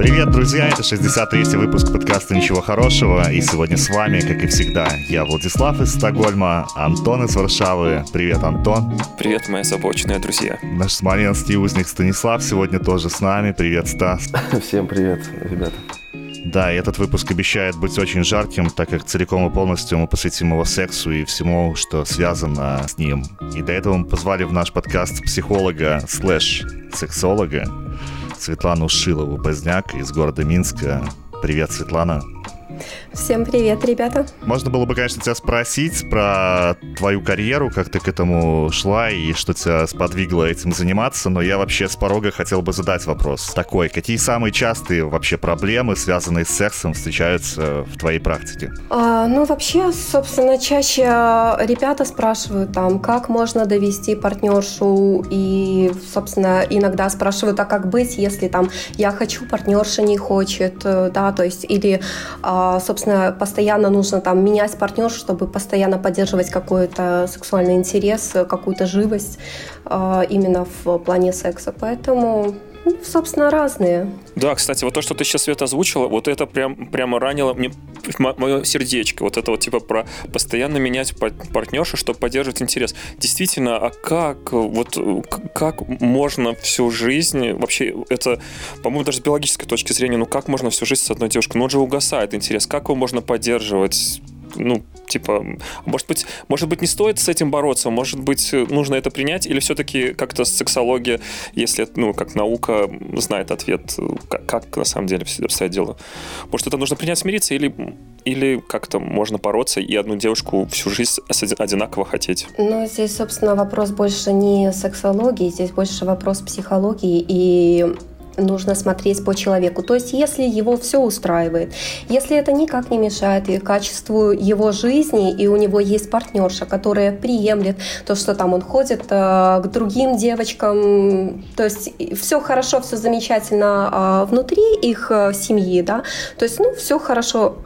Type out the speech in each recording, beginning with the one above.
Привет, друзья! Это 63-й выпуск подкаста «Ничего хорошего». И сегодня с вами, как и всегда, я Владислав из Стокгольма, Антон из Варшавы. Привет, Антон. Привет, мои озабоченные друзья. Наш смоленский узник Станислав сегодня тоже с нами. Привет, Стас. Всем привет, ребята. Да, и этот выпуск обещает быть очень жарким, так как целиком и полностью мы посвятим его сексу и всему, что связано с ним. И для этого мы позвали в наш подкаст психолога слэш сексолога Светлану Шилову-Поздняк из города Минска. Привет, Светлана. Всем привет, ребята. Можно было бы, конечно, тебя спросить про твою карьеру, как ты к этому шла и что тебя сподвигло этим заниматься, но я вообще с порога хотел бы задать вопрос такой. Какие самые частые вообще проблемы, связанные с сексом, встречаются в твоей практике? А, ну, вообще, собственно, чаще ребята спрашивают там, как можно довести партнершу и, собственно, иногда спрашивают, а как быть, если там я хочу, партнерша не хочет, да, то есть или, а, собственно, собственно, постоянно нужно там менять партнер, чтобы постоянно поддерживать какой-то сексуальный интерес, какую-то живость э, именно в плане секса. Поэтому ну, собственно, разные. Да, кстати, вот то, что ты сейчас, Света, озвучила, вот это прям, прямо ранило мне мое сердечко. Вот это вот типа про постоянно менять партнершу, чтобы поддерживать интерес. Действительно, а как, вот, как можно всю жизнь, вообще это, по-моему, даже с биологической точки зрения, ну как можно всю жизнь с одной девушкой? Ну он же угасает интерес. Как его можно поддерживать? Ну, типа, может быть, может быть, не стоит с этим бороться, может быть, нужно это принять, или все-таки как-то сексология, если, ну, как наука знает ответ, как, как на самом деле все обстоят дела. Может, это нужно принять, смириться, или, или как-то можно бороться и одну девушку всю жизнь одинаково хотеть? Ну, здесь, собственно, вопрос больше не сексологии, здесь больше вопрос психологии и нужно смотреть по человеку. То есть, если его все устраивает, если это никак не мешает и качеству его жизни, и у него есть партнерша, которая приемлет то, что там он ходит э, к другим девочкам, то есть все хорошо, все замечательно э, внутри их э, семьи, да, то есть, ну, все хорошо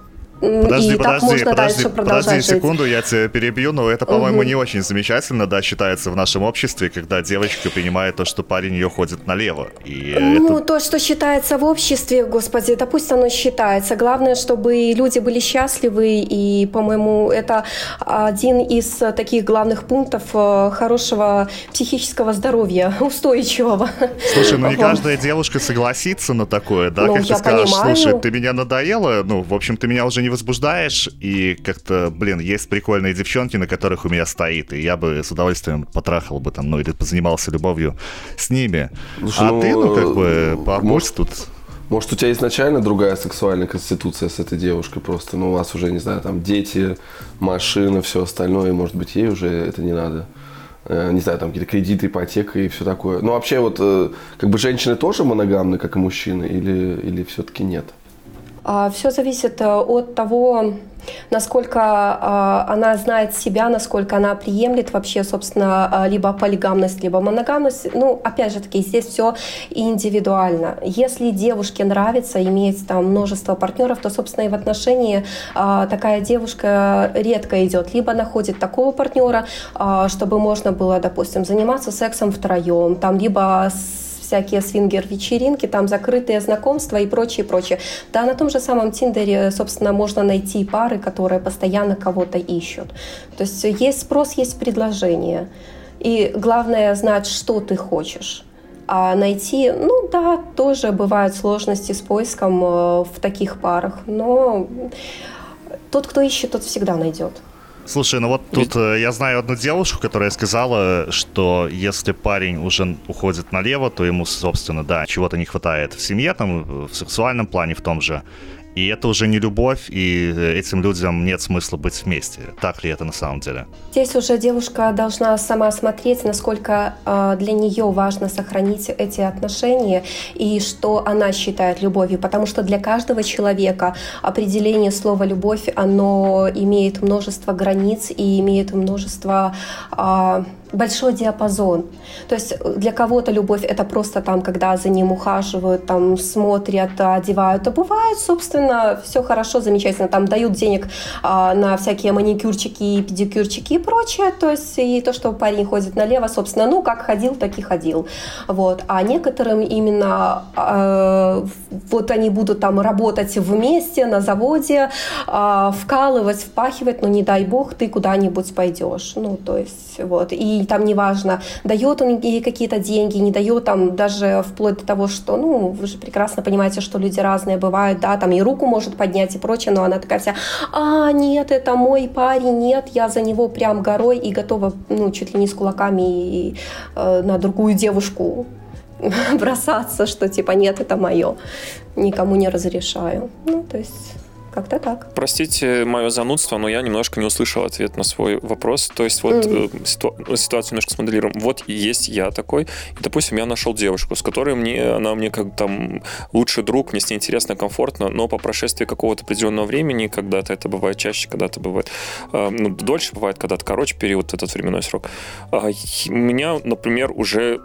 Подожди, и подожди, можно подожди, дальше подожди жить. секунду, я тебя перебью, но это, по-моему, угу. не очень замечательно, да, считается в нашем обществе, когда девочка принимает то, что парень ее ходит налево. И ну, это... то, что считается в обществе, господи, да пусть оно считается. Главное, чтобы люди были счастливы, и, по-моему, это один из таких главных пунктов э, хорошего психического здоровья, устойчивого. Слушай, ну не каждая девушка согласится на такое, да, ну, как ты скажешь, понимаю. слушай, ты меня надоела, ну, в общем, ты меня уже не возбуждаешь, и как-то, блин, есть прикольные девчонки, на которых у меня стоит, и я бы с удовольствием потрахал бы там, ну, или позанимался любовью с ними. Слушай, а ну, ты, ну, как бы, помочь тут... Может, у тебя изначально другая сексуальная конституция с этой девушкой просто, ну, у вас уже, не знаю, там дети, машина, все остальное, и, может быть, ей уже это не надо э, не знаю, там какие-то кредиты, ипотека и все такое. Ну, вообще, вот, э, как бы женщины тоже моногамны, как и мужчины, или, или все-таки нет? А, Все зависит э, от того, насколько а, она знает себя, насколько она приемлет вообще, собственно, а, либо полигамность, либо моногамность. Ну, опять же таки, здесь все индивидуально. Если девушке нравится иметь там множество партнеров, то, собственно, и в отношении такая девушка редко идет. Либо находит такого партнера, чтобы можно было, допустим, заниматься сексом втроем, там, либо с всякие свингер-вечеринки, там закрытые знакомства и прочее, прочее. Да, на том же самом Тиндере, собственно, можно найти пары, которые постоянно кого-то ищут. То есть есть спрос, есть предложение. И главное знать, что ты хочешь. А найти, ну да, тоже бывают сложности с поиском э, в таких парах, но тот, кто ищет, тот всегда найдет. Слушай, ну вот тут э, я знаю одну девушку, которая сказала, что если парень уже уходит налево, то ему, собственно, да, чего-то не хватает в семье, там, в сексуальном плане в том же. И это уже не любовь, и э, этим людям нет смысла быть вместе. Так ли это на самом деле? Здесь уже девушка должна сама смотреть, насколько э, для нее важно сохранить эти отношения и что она считает любовью. Потому что для каждого человека определение слова «любовь», оно имеет множество границ и имеет множество... Э, большой диапазон. То есть для кого-то любовь это просто там, когда за ним ухаживают, там смотрят, одевают. А бывает, собственно, все хорошо, замечательно. Там дают денег а, на всякие маникюрчики, педикюрчики и прочее. То есть и то, что парень ходит налево, собственно, ну, как ходил, так и ходил. Вот. А некоторым именно э, вот они будут там работать вместе на заводе, э, вкалывать, впахивать, но не дай бог ты куда-нибудь пойдешь. Ну, то есть вот. И там неважно, дает он ей какие-то деньги, не дает там даже вплоть до того, что, ну, вы же прекрасно понимаете, что люди разные бывают, да, там и руку может поднять и прочее, но она такая вся, а, нет, это мой парень, нет, я за него прям горой и готова, ну, чуть ли не с кулаками и, э, на другую девушку бросаться, что типа нет, это мое, никому не разрешаю. Ну, то есть как-то так. Простите мое занудство, но я немножко не услышал ответ на свой вопрос. То есть вот mm-hmm. э, ситу... Ну, ситуацию немножко смоделируем. Вот есть я такой, и, допустим, я нашел девушку, с которой мне, она мне как там лучший друг, мне с ней интересно, комфортно, но по прошествии какого-то определенного времени, когда-то это бывает чаще, когда-то бывает э, ну, дольше, бывает когда-то короче период, этот временной срок, э, меня, например, уже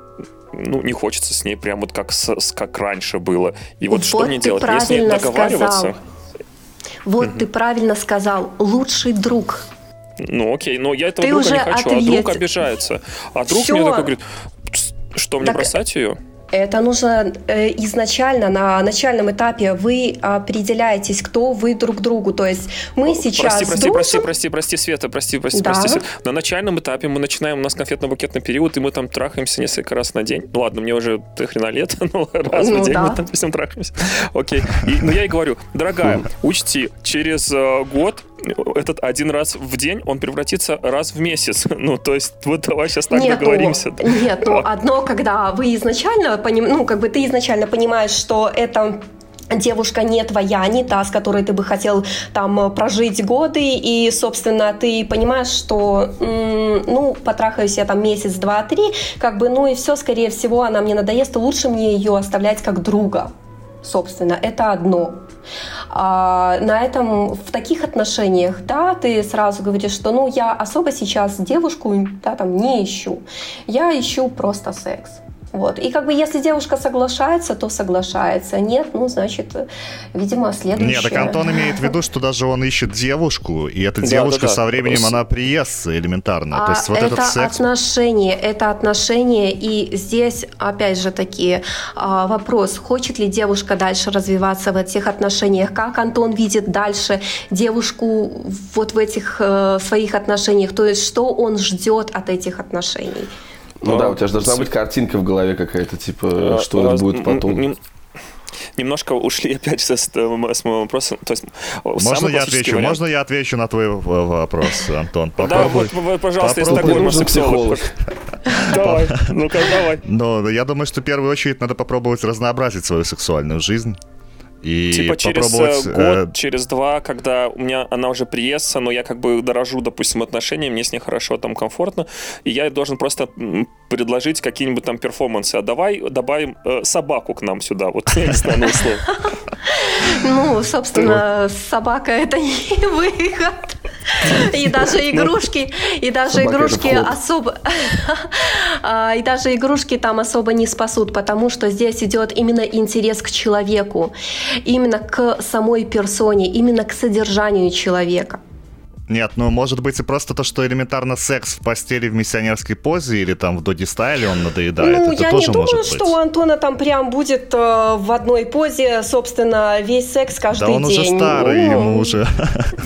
ну, не хочется с ней прям вот как, с, как раньше было. И вот, вот что мне делать? Если договариваться... Сказал. Вот угу. ты правильно сказал, лучший друг. Ну окей, но я этого ты друга не хочу, ответь. а друг обижается. А друг Всё. мне такой говорит, что мне так... бросать ее? Это нужно э, изначально, на начальном этапе вы определяетесь, кто вы друг другу. То есть мы сейчас Прости, прости, дружим... прости, прости, прости, Света, прости, прости, да. прости. Света. На начальном этапе мы начинаем, у нас конфетно-букетный период, и мы там трахаемся несколько раз на день. Ну ладно, мне уже ты хрена лет, но раз ну, в день да. мы там, допустим, трахаемся. Окей. И, ну я и говорю, дорогая, учти, через э, год этот один раз в день, он превратится раз в месяц. Ну, то есть, вот давай сейчас так нет, договоримся. Ну, нет, ну, одно, когда вы изначально, поним... ну, как бы ты изначально понимаешь, что это девушка не твоя, не та, с которой ты бы хотел там прожить годы, и, собственно, ты понимаешь, что, ну, потрахаюсь я там месяц, два, три, как бы, ну и все, скорее всего, она мне надоест, лучше мне ее оставлять как друга, собственно, это одно. А, на этом, в таких отношениях, да, ты сразу говоришь, что, ну, я особо сейчас девушку, да, там, не ищу. Я ищу просто секс. Вот. И как бы если девушка соглашается, то соглашается. Нет, ну, значит, видимо, следующее. Нет, так Антон имеет в виду, что даже он ищет девушку, и эта девушка да, да, со временем, она приестся элементарно. А то есть вот это этот секс... отношения, это отношения, и здесь, опять же таки, а, вопрос, хочет ли девушка дальше развиваться в этих отношениях, как Антон видит дальше девушку вот в этих э, своих отношениях, то есть что он ждет от этих отношений. Ну да, у тебя же должна быть картинка в голове какая-то, типа, а, что это будет потом. Немножко ушли опять с, с моего вопроса. То есть, можно я отвечу? Вариант... Можно я отвечу на твой вопрос, Антон? Попробуй. Да, вот, пожалуйста, из Стокгольма сексолог. Давай, ну-ка, давай. Но я думаю, что в первую очередь надо попробовать разнообразить свою сексуальную жизнь. И типа через э, год, э... через два, когда у меня она уже приестся, но я как бы дорожу, допустим, отношения, мне с ней хорошо, там комфортно, и я должен просто предложить какие-нибудь там перформансы. А давай добавим э, собаку к нам сюда, вот я не знаю, условно. Ну, собственно, собака это не выход. И даже игрушки, и даже игрушки особо, а, и даже игрушки там особо не спасут, потому что здесь идет именно интерес к человеку, именно к самой персоне, именно к содержанию человека. Нет, ну может быть и просто то, что элементарно секс в постели в миссионерской позе или там в доги-стайле он надоедает. Ну, это я тоже не думаю, может что у Антона там прям будет э, в одной позе, собственно, весь секс каждый день. Да он день. уже старый, ну... ему уже.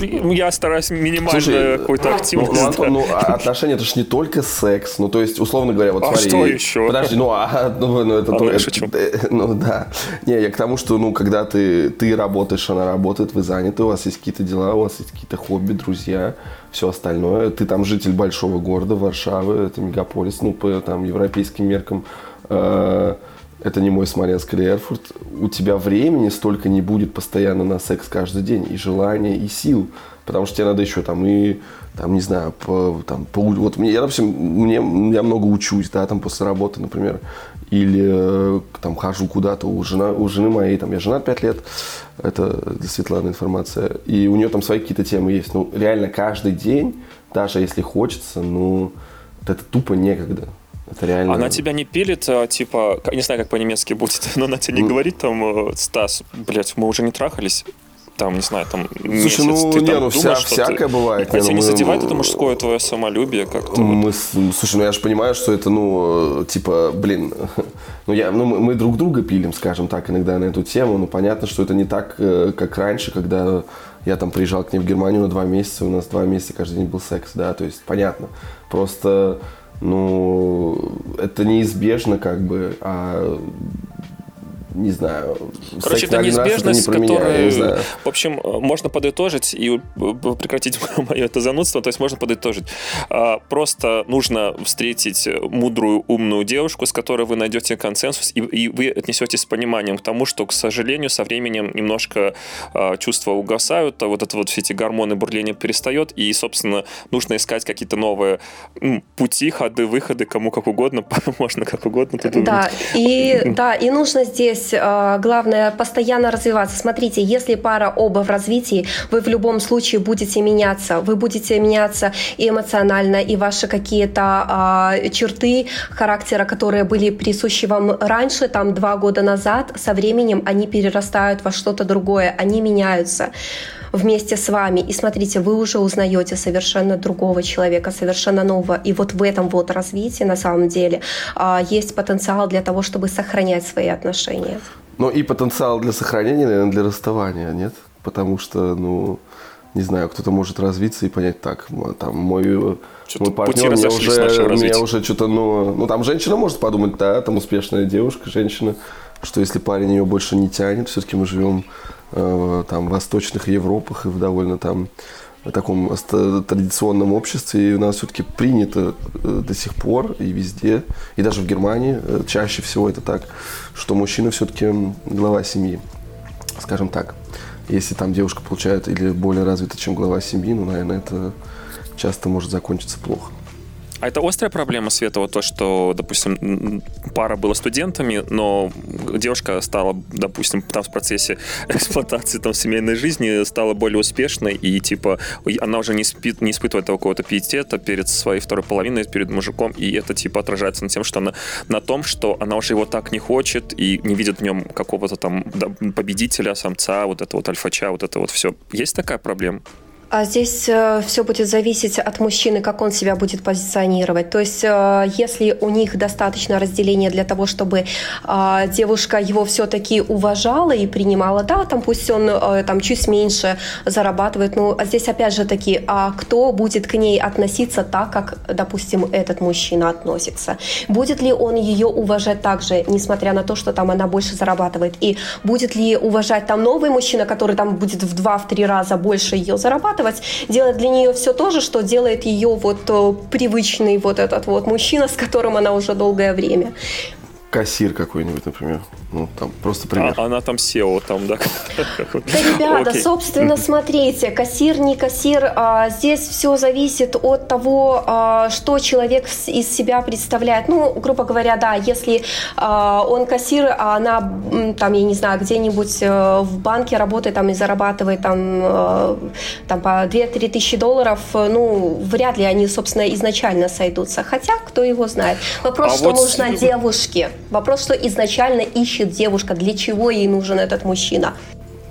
Я стараюсь минимально какой-то ну, активность. Ну, Антон, ну, а отношения это же не только секс. Ну, то есть, условно говоря, вот а смотри. что еще? Подожди, ну, а, ну, ну это... А, то, это, э, ну, да. Не, я к тому, что, ну, когда ты, ты работаешь, она работает, вы заняты, у вас есть какие-то дела, у вас есть какие-то хобби, друзья, все остальное. Ты там житель большого города, Варшавы, это мегаполис, ну, по там, европейским меркам. Э, это не мой Смоленск или Эрфурт. У тебя времени столько не будет постоянно на секс каждый день, и желания, и сил. Потому что тебе надо еще там и, там, не знаю, по, там, по, вот мне, я, допустим, мне, я много учусь, да, там после работы, например, или э, там хожу куда-то у, жена, у жены моей, там, я женат 5 лет, это для Светланы информация, и у нее там свои какие-то темы есть. Ну, реально каждый день, даже если хочется, ну, это тупо некогда. Это реально... Она тебя не пилит, а, типа, не знаю, как по-немецки будет, но она тебе не говорит там, э, Стас, блядь, мы уже не трахались, там, не знаю, там Слушай, месяц, ну, ты не, там ну, думаешь, вся, всякое ты... бывает. Не, ну, задевает мы, это мужское твое самолюбие как-то? Мы, слушай, ну я же понимаю, что это, ну, типа, блин, ну, я, ну мы, мы друг друга пилим, скажем так, иногда на эту тему, но понятно, что это не так, э, как раньше, когда я там приезжал к ней в Германию на два месяца, у нас два месяца каждый день был секс, да, то есть понятно. Просто, ну, это неизбежно как бы, а не знаю. Короче, это неизбежность, не которая, меня, в общем, можно подытожить и прекратить мое это занудство, то есть можно подытожить. А, просто нужно встретить мудрую, умную девушку, с которой вы найдете консенсус, и, и вы отнесетесь с пониманием к тому, что, к сожалению, со временем немножко а, чувства угасают, а вот это вот все эти гормоны бурления перестает, и, собственно, нужно искать какие-то новые пути, ходы, выходы, кому как угодно, можно как угодно. Да, и, да, и нужно здесь здесь э, главное постоянно развиваться. Смотрите, если пара оба в развитии, вы в любом случае будете меняться. Вы будете меняться и эмоционально, и ваши какие-то э, черты характера, которые были присущи вам раньше, там два года назад, со временем они перерастают во что-то другое, они меняются вместе с вами. И смотрите, вы уже узнаете совершенно другого человека, совершенно нового. И вот в этом вот развитии на самом деле а, есть потенциал для того, чтобы сохранять свои отношения. Ну и потенциал для сохранения, наверное, для расставания, нет? Потому что, ну, не знаю, кто-то может развиться и понять так, там, мой, мой партнер меня уже, меня уже что-то, ну, ну, там женщина может подумать, да, там успешная девушка, женщина, что если парень ее больше не тянет, все-таки мы живем там, восточных Европах и в довольно там таком традиционном обществе, и у нас все-таки принято э, до сих пор и везде, и даже в Германии э, чаще всего это так, что мужчина все-таки глава семьи, скажем так. Если там девушка получает или более развита, чем глава семьи, ну, наверное, это часто может закончиться плохо. А это острая проблема, Света, вот то, что, допустим, пара была студентами, но девушка стала, допустим, там в процессе эксплуатации там семейной жизни стала более успешной, и, типа, она уже не, спит, не испытывает того какого-то пиетета перед своей второй половиной, перед мужиком, и это, типа, отражается на тем, что она, на том, что она уже его так не хочет и не видит в нем какого-то там победителя, самца, вот это вот альфача, вот это вот все. Есть такая проблема? А здесь э, все будет зависеть от мужчины, как он себя будет позиционировать. То есть, э, если у них достаточно разделения для того, чтобы э, девушка его все-таки уважала и принимала, да, там пусть он там чуть меньше зарабатывает, ну, а здесь опять же таки, а кто будет к ней относиться так, как, допустим, этот мужчина относится? Будет ли он ее уважать так же, несмотря на то, что там она больше зарабатывает? И будет ли уважать там новый мужчина, который там будет в два-три раза больше ее зарабатывать? Зарабатывать, делать для нее все то же, что делает ее вот э, привычный вот этот вот мужчина, с которым она уже долгое время. Кассир какой-нибудь, например. Ну, там просто пример. А, она там SEO, там, да. Да, ребята, Окей. собственно, смотрите, кассир, не кассир, а, здесь все зависит от того, а, что человек из себя представляет. Ну, грубо говоря, да, если а, он кассир, а она, там, я не знаю, где-нибудь э, в банке работает там и зарабатывает там, э, там по 2-3 тысячи долларов, ну, вряд ли они, собственно, изначально сойдутся. Хотя, кто его знает. Вопрос, а что вот... нужно девушке. Вопрос, что изначально ищет девушка, для чего ей нужен этот мужчина.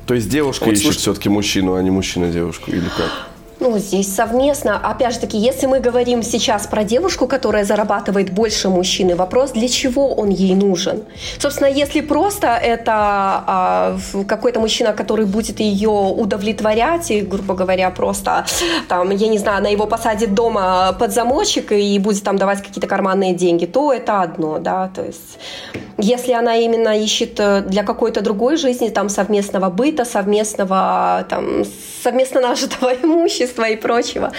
То есть девушка вот, ищет слушай... все-таки мужчину, а не мужчина девушку, или как? Ну, здесь совместно. Опять же таки, если мы говорим сейчас про девушку, которая зарабатывает больше мужчины, вопрос, для чего он ей нужен? Собственно, если просто это а, какой-то мужчина, который будет ее удовлетворять, и, грубо говоря, просто, там, я не знаю, она его посадит дома под замочек и будет там давать какие-то карманные деньги, то это одно, да, то есть если она именно ищет э, для какой-то другой жизни, там, совместного быта, совместного, там, совместно нажитого имущества и прочего,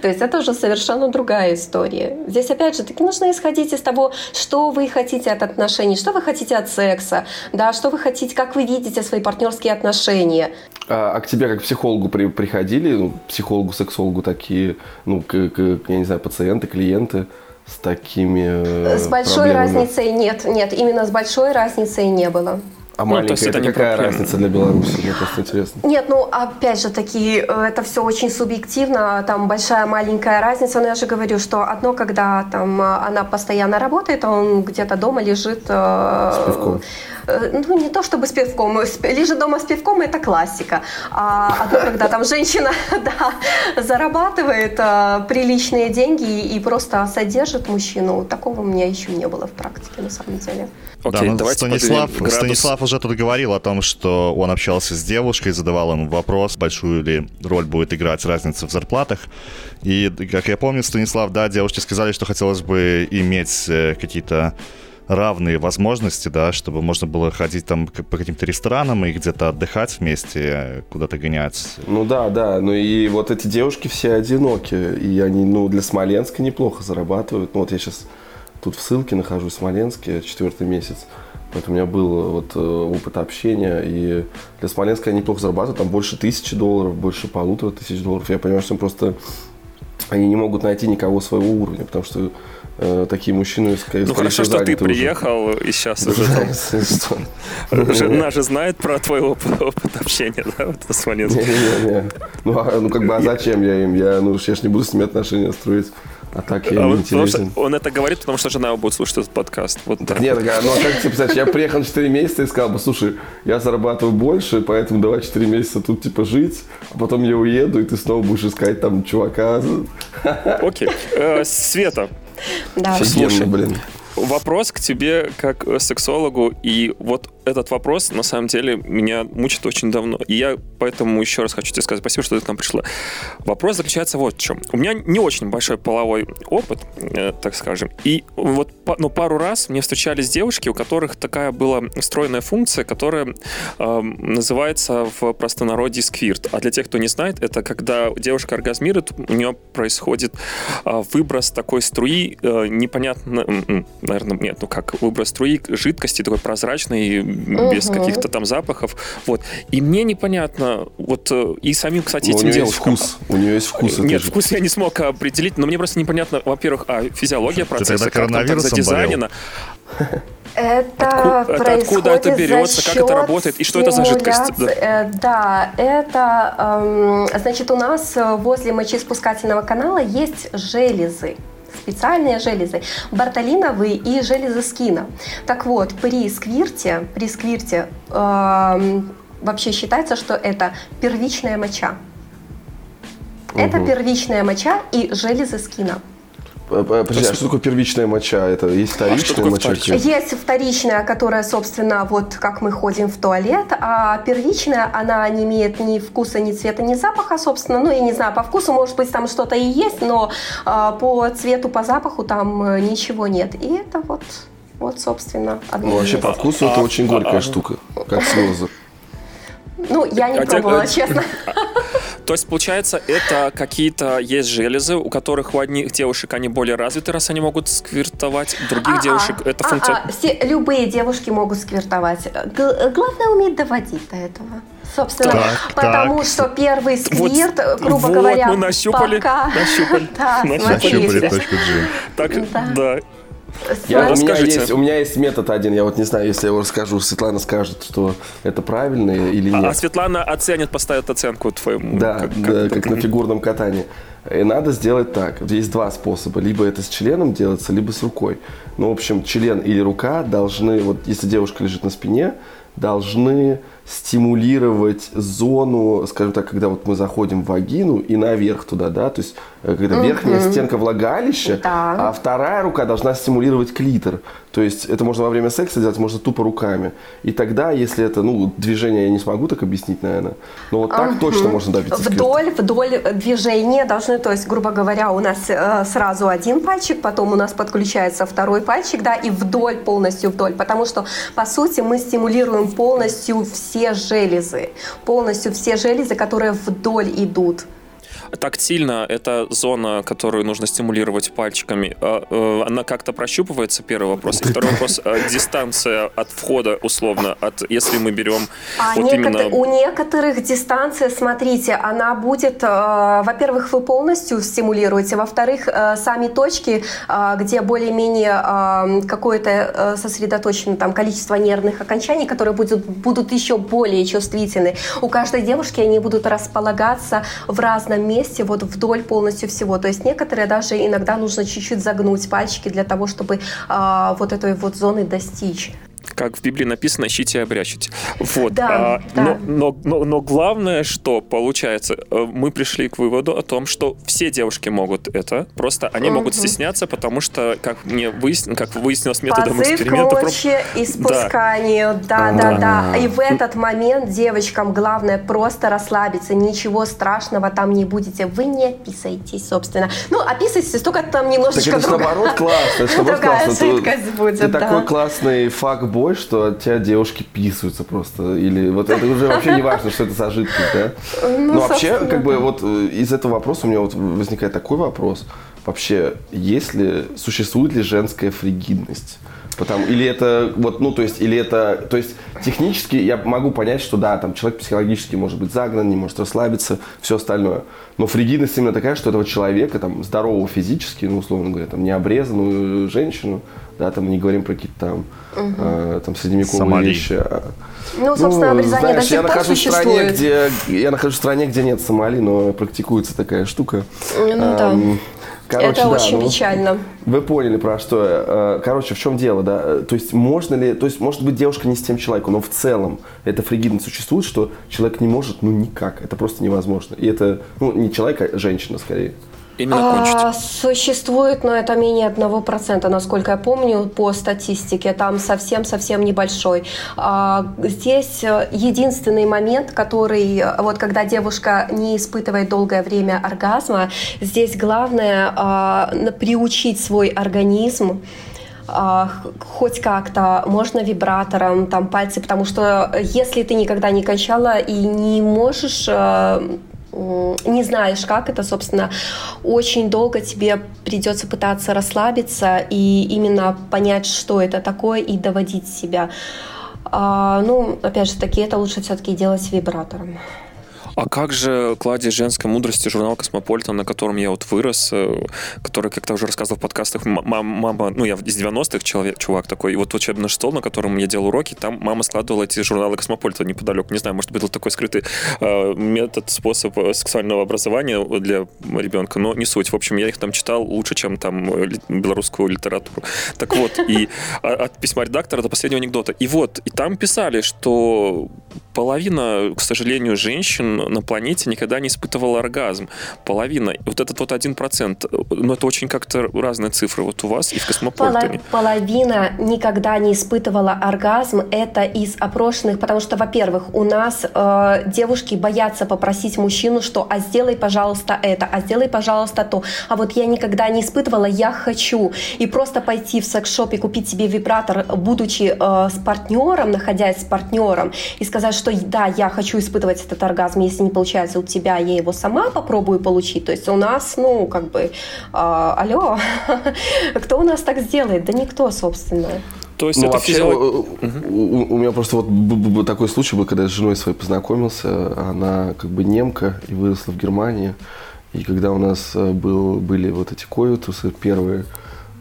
то есть это уже совершенно другая история. Здесь, опять же, таки нужно исходить из того, что вы хотите от отношений, что вы хотите от секса, да, что вы хотите, как вы видите свои партнерские отношения. А, а к тебе как к психологу при, приходили, ну, психологу, сексологу такие, ну, к, к, я не знаю, пациенты, клиенты? с такими С большой проблемами? разницей нет, нет, именно с большой разницей не было. А ну, маленькая, это, это какая разница для Беларуси? Мне просто интересно. Нет, ну, опять же таки, э, это все очень субъективно, там большая, маленькая разница, но я же говорю, что одно, когда там она постоянно работает, а он где-то дома лежит... С пивком. Э, ну, не то чтобы с пивком, лежит дома с пивком, это классика. А одно, когда там женщина да, зарабатывает а, приличные деньги и просто содержит мужчину, такого у меня еще не было в практике, на самом деле. Окей, да, ну, Станислав, Станислав уже тут говорил о том, что он общался с девушкой, задавал ему вопрос, большую ли роль будет играть разница в зарплатах. И, как я помню, Станислав, да, девушки сказали, что хотелось бы иметь э, какие-то равные возможности, да, чтобы можно было ходить там по каким-то ресторанам и где-то отдыхать вместе, куда-то гонять. Ну да, да, ну и вот эти девушки все одиноки, и они, ну, для Смоленска неплохо зарабатывают. Ну вот я сейчас тут в ссылке нахожусь в Смоленске, четвертый месяц, поэтому у меня был вот э, опыт общения, и для Смоленска они неплохо зарабатывают, там больше тысячи долларов, больше полутора тысяч долларов. Я понимаю, что просто они не могут найти никого своего уровня, потому что э, такие мужчины, скорее Ну хорошо, что ты приехал уже. и сейчас уже там... Жена же знает про твой опыт, общения, да, вот с Не-не-не. Ну, а, ну, как бы, а зачем я им? Я, ну, я же не буду с ними отношения строить. А так я а не интересен. Он это говорит, потому что жена будет слушать этот подкаст. Вот так. Нет, ну а как тебе представляешь, я приехал на 4 месяца и сказал бы, слушай, я зарабатываю больше, поэтому давай 4 месяца тут типа жить, а потом я уеду, и ты снова будешь искать там чувака. Окей. Э, Света, да. Слушай, блин. Вопрос к тебе как сексологу, и вот этот вопрос, на самом деле, меня мучит очень давно. И я поэтому еще раз хочу тебе сказать спасибо, что ты к нам пришла. Вопрос заключается вот в чем. У меня не очень большой половой опыт, э, так скажем. И вот ну, пару раз мне встречались девушки, у которых такая была встроенная функция, которая э, называется в простонародье сквирт. А для тех, кто не знает, это когда девушка оргазмирует, у нее происходит э, выброс такой струи, э, непонятно, наверное, нет, ну как, выброс струи жидкости такой прозрачной, без угу. каких-то там запахов. Вот. И мне непонятно, вот э, и самим, кстати, но этим у нее девушкам. Есть вкус. У нее есть вкус. Нет, вкус я не смог определить, но мне просто непонятно, во-первых, а физиология процесса, как там так задизайнена. Это Отку, это откуда это берется, как это работает и что это за жидкость? Да, э, да это эм, значит у нас возле мочеиспускательного канала есть железы специальные железы, бартолиновые и железы скина. Так вот, при сквирте, при сквирте э, вообще считается, что это первичная моча. Угу. Это первичная моча и железы скина. Подожди, а что такое первичная моча? Это есть а вторичная а моча? Есть вторичная, которая, собственно, вот как мы ходим в туалет, а первичная, она не имеет ни вкуса, ни цвета, ни запаха, собственно. Ну, я не знаю, по вкусу, может быть, там что-то и есть, но а, по цвету, по запаху там э, ничего нет. И это вот, вот собственно, одно Ну, вообще, по вкусу это очень горькая штука, как слезы. Ну, я не пробовала, честно. То есть, получается, это какие-то есть железы, у которых у одних девушек они более развиты, раз они могут сквиртовать, у других А-а, девушек это функция... Все, любые девушки могут сквиртовать. Г- главное уметь доводить до этого. Собственно, так, потому так. что первый сквирт, вот, грубо вот, говоря, мы нащупали, пока... нащупали, да, нащупали точку G. Так, да. да. Я, у, меня есть, у меня есть метод один, я вот не знаю, если я его расскажу, Светлана скажет, что это правильно или нет. А, а Светлана оценит, поставит оценку твоему. Да, как, да, как, как на фигурном катании. И надо сделать так. Есть два способа. Либо это с членом делается, либо с рукой. Ну, в общем, член или рука должны, вот если девушка лежит на спине, должны стимулировать зону, скажем так, когда вот мы заходим в вагину и наверх туда, да, то есть э, когда угу. верхняя стенка влагалища, да. а вторая рука должна стимулировать клитор. То есть это можно во время секса делать, можно тупо руками. И тогда, если это, ну, движение я не смогу так объяснить, наверное, но вот так угу. точно можно добиться Вдоль, скрипта. вдоль движения должны, то есть, грубо говоря, у нас э, сразу один пальчик, потом у нас подключается второй пальчик, да, и вдоль, полностью вдоль, потому что, по сути, мы стимулируем полностью все железы, полностью все железы, которые вдоль идут Тактильно это зона, которую нужно стимулировать пальчиками. А, э, она как-то прощупывается, первый вопрос. И второй вопрос, а, дистанция от входа, условно, от если мы берем а вот некотор... именно... У некоторых дистанция, смотрите, она будет, э, во-первых, вы полностью стимулируете, во-вторых, э, сами точки, где более-менее какое-то сосредоточено там количество нервных окончаний, которые будут, будут еще более чувствительны. У каждой девушки они будут располагаться в разном месте, вот вдоль полностью всего. То есть некоторые даже иногда нужно чуть-чуть загнуть пальчики для того, чтобы а, вот этой вот зоны достичь как в Библии написано, ищите и обрящите. Вот. Да, а, да. Но, но, но, но главное, что получается, э, мы пришли к выводу о том, что все девушки могут это, просто они угу. могут стесняться, потому что, как мне выяснилось, как выяснилось методом Позыв эксперимента... Позыв проб... и спусканию, да, да, да, да. И в этот момент девочкам главное просто расслабиться, ничего страшного там не будете, вы не писаетесь, собственно. Ну, описывайтесь, только там немножечко так это другая... наоборот классно, это наоборот классно. жидкость будет, Ты такой классный факт тобой, что от тебя девушки писаются просто. Или вот это уже вообще не важно, что это за жидкость, да? Ну, Но вообще, как бы вот э, из этого вопроса у меня вот возникает такой вопрос. Вообще, есть ли, существует ли женская фригидность? Потому, или это вот, ну, то есть, или это, то есть, технически я могу понять, что да, там человек психологически может быть загнан, не может расслабиться, все остальное. Но фригидность именно такая, что этого человека, там, здорового физически, ну, условно говоря, там, необрезанную женщину, да, там, не говорим про какие-то там, угу. э, там, средневековые Сомали. вещи. А, ну, собственно, ну, обрезание знаешь, до я нахожусь в стране, где я нахожусь в стране, где нет Сомали, но практикуется такая штука. Ну да. Короче, это да, очень ну, печально. Вы поняли про что. Э, короче, в чем дело, да? То есть можно ли, то есть может быть девушка не с тем человеком, но в целом эта фригидность существует, что человек не может, ну никак, это просто невозможно. И это, ну не человек, а женщина скорее именно кончить? А, существует, но это менее 1%, насколько я помню, по статистике. Там совсем-совсем небольшой. А, здесь э, единственный момент, который, э, вот когда девушка не испытывает долгое время оргазма, здесь главное а, приучить свой организм хоть как-то, можно вибратором, там пальцы, потому что если ты никогда не кончала и не можешь э, не знаешь, как это, собственно, очень долго тебе придется пытаться расслабиться и именно понять, что это такое, и доводить себя. А, ну, опять же таки, это лучше все-таки делать вибратором. А как же кладезь женской мудрости журнал «Космополитен», на котором я вот вырос, э, который, как-то уже рассказывал в подкастах, мама, ну, я из 90-х человек, чувак такой, и вот учебный стол, на котором я делал уроки, там мама складывала эти журналы «Космополитен» неподалеку. Не знаю, может быть, был такой скрытый э, метод, способ э, сексуального образования для ребенка, но не суть. В общем, я их там читал лучше, чем там э, белорусскую литературу. Так вот, и от письма редактора до последнего анекдота. И вот, и там писали, что половина, к сожалению, женщин на планете никогда не испытывала оргазм. Половина. Вот этот вот один процент. Но это очень как-то разные цифры. Вот у вас и в Космополитене. Половина никогда не испытывала оргазм. Это из опрошенных, потому что, во-первых, у нас э, девушки боятся попросить мужчину, что «а сделай, пожалуйста, это, а сделай, пожалуйста, то». А вот я никогда не испытывала «я хочу». И просто пойти в секс-шоп и купить себе вибратор, будучи э, с партнером, находясь с партнером, и сказать, что да, я хочу испытывать этот оргазм, если не получается у тебя, я его сама попробую получить. То есть у нас, ну, как бы, э, алло, кто у нас так сделает? Да никто, собственно. То есть ну, это вообще, физиолог... у, у, у меня просто вот такой случай был, когда я с женой своей познакомился, она как бы немка и выросла в Германии. И когда у нас э, был, были вот эти коютусы первые,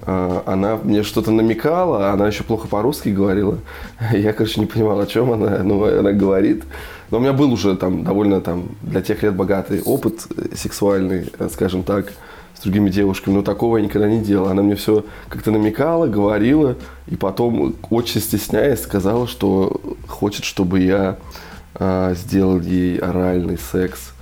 э, она мне что-то намекала, она еще плохо по-русски говорила. Я, короче, не понимал, о чем она, но она говорит. Но у меня был уже там довольно там для тех лет богатый опыт э, сексуальный, э, скажем так, с другими девушками, но такого я никогда не делал. Она мне все как-то намекала, говорила, и потом, очень стесняясь, сказала, что хочет, чтобы я э, сделал ей оральный секс.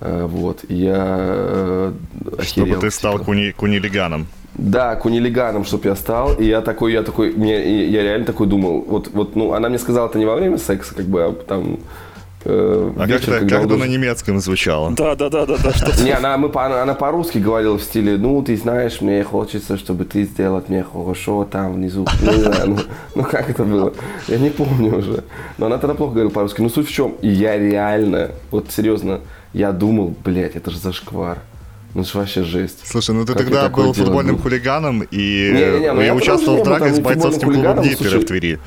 Э, вот. И я э, охерел. Чтобы ты стал типа. куни, кунилиганом. Да, кунилиганом, чтобы я стал. И я такой, я такой, мне, я реально такой думал, вот, вот, ну, она мне сказала это не во время секса, как бы, а там э, а вечер, как, как на немецком звучало. Да, да, да, да, да. Не, она, мы, она по-русски говорила в стиле, ну, ты знаешь, мне хочется, чтобы ты сделал мне хорошо там внизу. Ну, не знаю, ну, ну как это было? Я не помню уже. Но она тогда плохо говорила по-русски. Но суть в чем? И я реально, вот серьезно, Я думал, блядь, это же зашквар. Ну, это вообще жесть. Слушай, ну ты как тогда был футбольным был? хулиганом и не, не, не, ну я, я участвовал в драках с бойцовским клубом Днепера в Твери.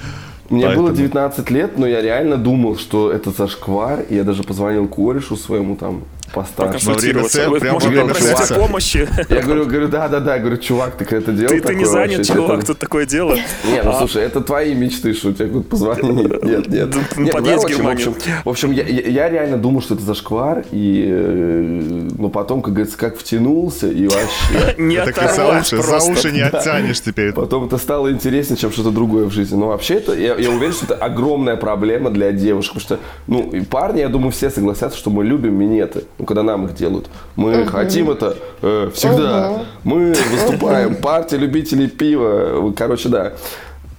Мне Поэтому... было 19 лет, но я реально думал, что это зашквар. И я даже позвонил корешу своему там постарше. Во время секса, прям во время секса. помощи. Я говорю, говорю, да, да, да, говорю, чувак, ты это делал Ты, ты не занят, чувак, тут такое дело. Не, ну а. слушай, это твои мечты, что тебе тут позвони. Нет, нет. Ну, подъезд в Германию. В общем, я реально думал, что это зашквар, и э, ну потом, как говорится, как втянулся, и вообще... Не оторвешь За уши не оттянешь теперь. Потом это стало интереснее, чем что-то другое в жизни. Но вообще это, я уверен, что это огромная проблема для девушек, потому что, ну, парни, я думаю, все согласятся, что мы любим минеты ну, когда нам их делают. Мы угу. хотим это э, всегда. Угу. Мы выступаем, партия любителей пива. Короче, да.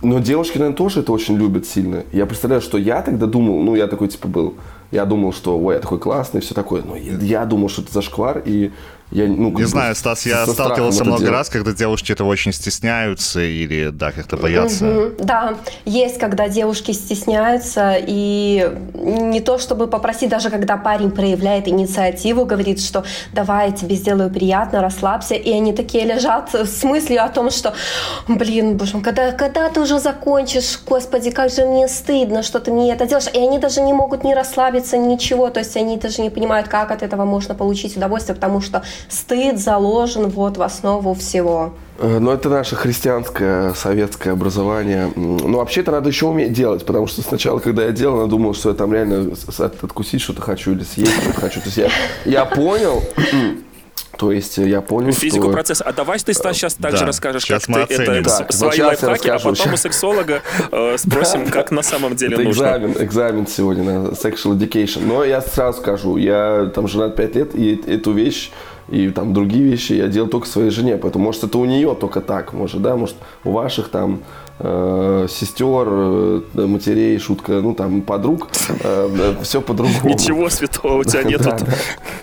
Но девушки, наверное, тоже это очень любят сильно. Я представляю, что я тогда думал, ну, я такой, типа, был. Я думал, что, ой, я такой классный, все такое. Но я, я думал, что это зашквар, и я, ну, не знаю, Стас, я сталкивался много делать. раз, когда девушки этого очень стесняются или, да, как-то боятся. Угу. Да, есть, когда девушки стесняются, и не то, чтобы попросить, даже когда парень проявляет инициативу, говорит, что давай, я тебе сделаю приятно, расслабься, и они такие лежат с мыслью о том, что, блин, боже мой, когда, когда ты уже закончишь, господи, как же мне стыдно, что ты мне это делаешь, и они даже не могут не расслабиться, ничего, то есть они даже не понимают, как от этого можно получить удовольствие, потому что стыд заложен вот в основу всего. Э, ну, это наше христианское, советское образование. Ну, вообще это надо еще уметь делать, потому что сначала, когда я делал, я думал, что я там реально откусить что-то хочу или съесть что-то хочу. То есть я, я понял, то есть я понял, Физику что... процесса. А давай ты, Стас, сейчас также да, расскажешь, сейчас как ты это, так, свои лайфхаки, а потом у сексолога э, спросим, как на самом деле это нужно. экзамен, экзамен сегодня на sexual education. Но я сразу скажу, я там женат 5 лет, и эту вещь и там другие вещи я делал только своей жене. Поэтому, может, это у нее только так, может, да, может, у ваших там э, сестер, э, матерей, шутка, ну, там, подруг, э, все по-другому. Ничего святого у тебя нет.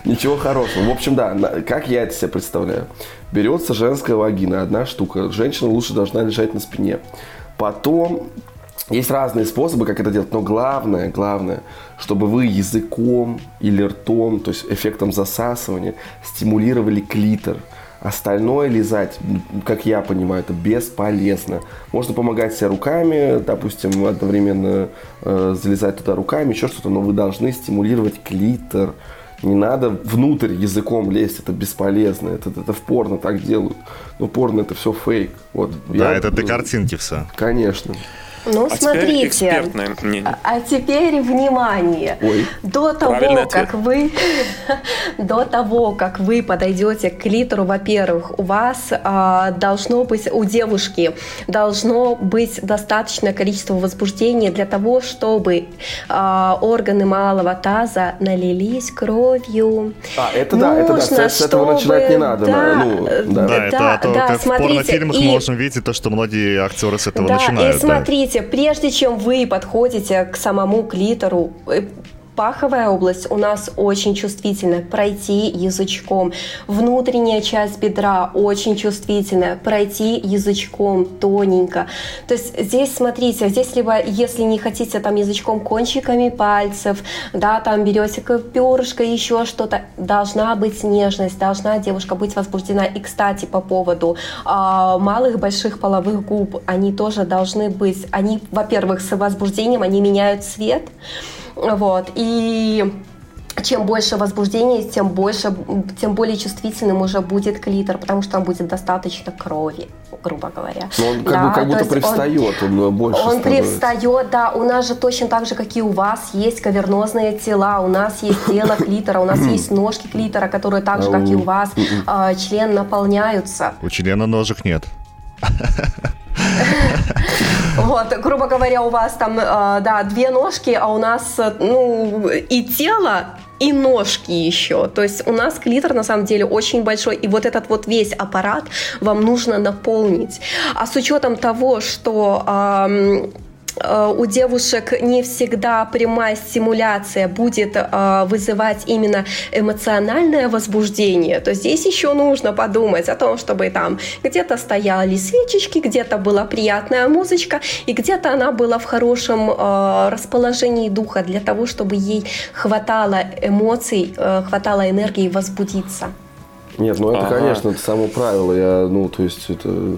Ничего хорошего. В общем, да, как я это себе представляю. Берется женская вагина, одна штука. Женщина лучше должна лежать на спине. Потом есть разные способы, как это делать, но главное, главное, чтобы вы языком или ртом, то есть эффектом засасывания, стимулировали клитор. Остальное лизать, как я понимаю, это бесполезно. Можно помогать себе руками, допустим, одновременно э, залезать туда руками, еще что-то, но вы должны стимулировать клитор. Не надо внутрь языком лезть, это бесполезно. Это, это в порно так делают. Но порно это все фейк. Вот, да, я, это ты картинки все. Конечно. Ну, а смотрите. А, а теперь внимание. Ой. До того, как вы до того, как вы подойдете к клитору, во-первых, у вас а, должно быть у девушки должно быть достаточное количество возбуждения для того, чтобы а, органы малого таза налились кровью. А, это да, это да, с, с этого начинать не надо. Да, ну, да. да, это да, то, да, как смотрите, в порнофильмах и, можем видеть то, что многие актеры с этого да, начинают. И смотрите, да. Прежде чем вы подходите к самому клитору, э, Паховая область у нас очень чувствительная. Пройти язычком. Внутренняя часть бедра очень чувствительная. Пройти язычком тоненько. То есть здесь, смотрите, здесь либо, если не хотите там язычком кончиками пальцев, да, там берете перышко, еще что-то, должна быть нежность, должна девушка быть возбуждена. И, кстати, по поводу э, малых больших половых губ, они тоже должны быть, они, во-первых, с возбуждением, они меняют цвет, вот. И чем больше возбуждения, тем больше, тем более чувствительным уже будет клитор, потому что там будет достаточно крови, грубо говоря. Но он как, да, бы, как будто привстает, он, он больше Он становится. привстает, да. У нас же точно так же, как и у вас, есть кавернозные тела, у нас есть тело клитора, у нас есть ножки клитора, которые так же, как и у вас, а, член наполняются. У члена ножек нет. Вот, грубо говоря, у вас там, э, да, две ножки, а у нас, ну, и тело, и ножки еще. То есть у нас клитор на самом деле очень большой, и вот этот вот весь аппарат вам нужно наполнить. А с учетом того, что э, у девушек не всегда прямая стимуляция будет э, вызывать именно эмоциональное возбуждение, то здесь еще нужно подумать о том, чтобы там где-то стояли свечечки, где-то была приятная музычка, и где-то она была в хорошем э, расположении духа для того, чтобы ей хватало эмоций, хватало энергии возбудиться. Нет, ну это, ага. конечно, это само правило. Я, ну, то есть это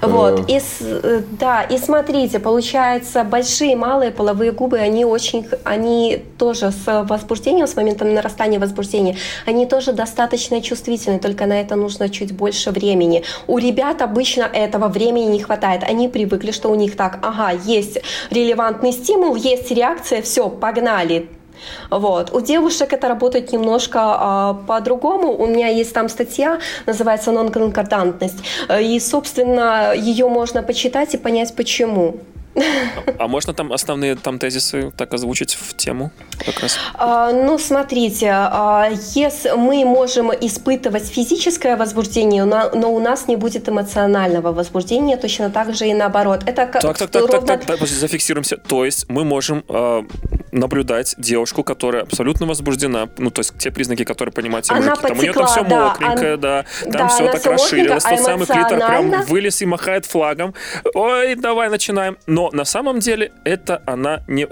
вот, и, э, да, и смотрите, получается, большие, малые половые губы, они очень, они тоже с возбуждением, с моментом нарастания возбуждения, они тоже достаточно чувствительны, только на это нужно чуть больше времени. У ребят обычно этого времени не хватает, они привыкли, что у них так, ага, есть релевантный стимул, есть реакция, все, погнали, вот. У девушек это работает немножко а, по-другому. У меня есть там статья, называется «Нонконкордантность». И, собственно, ее можно почитать и понять, почему. А можно там основные там тезисы так озвучить в тему как раз? А, ну, смотрите, а, если мы можем испытывать физическое возбуждение, но, но у нас не будет эмоционального возбуждения, точно так же и наоборот. Это так, так, так, ровно... так, так, так, зафиксируемся. То есть мы можем э, наблюдать девушку, которая абсолютно возбуждена, ну, то есть те признаки, которые понимают она мужики. Там у нее там все да, мокренькое, она, да, там да, все так расширилось, тот самый клитор прям вылез и махает флагом. Ой, давай начинаем. Но на самом деле это она не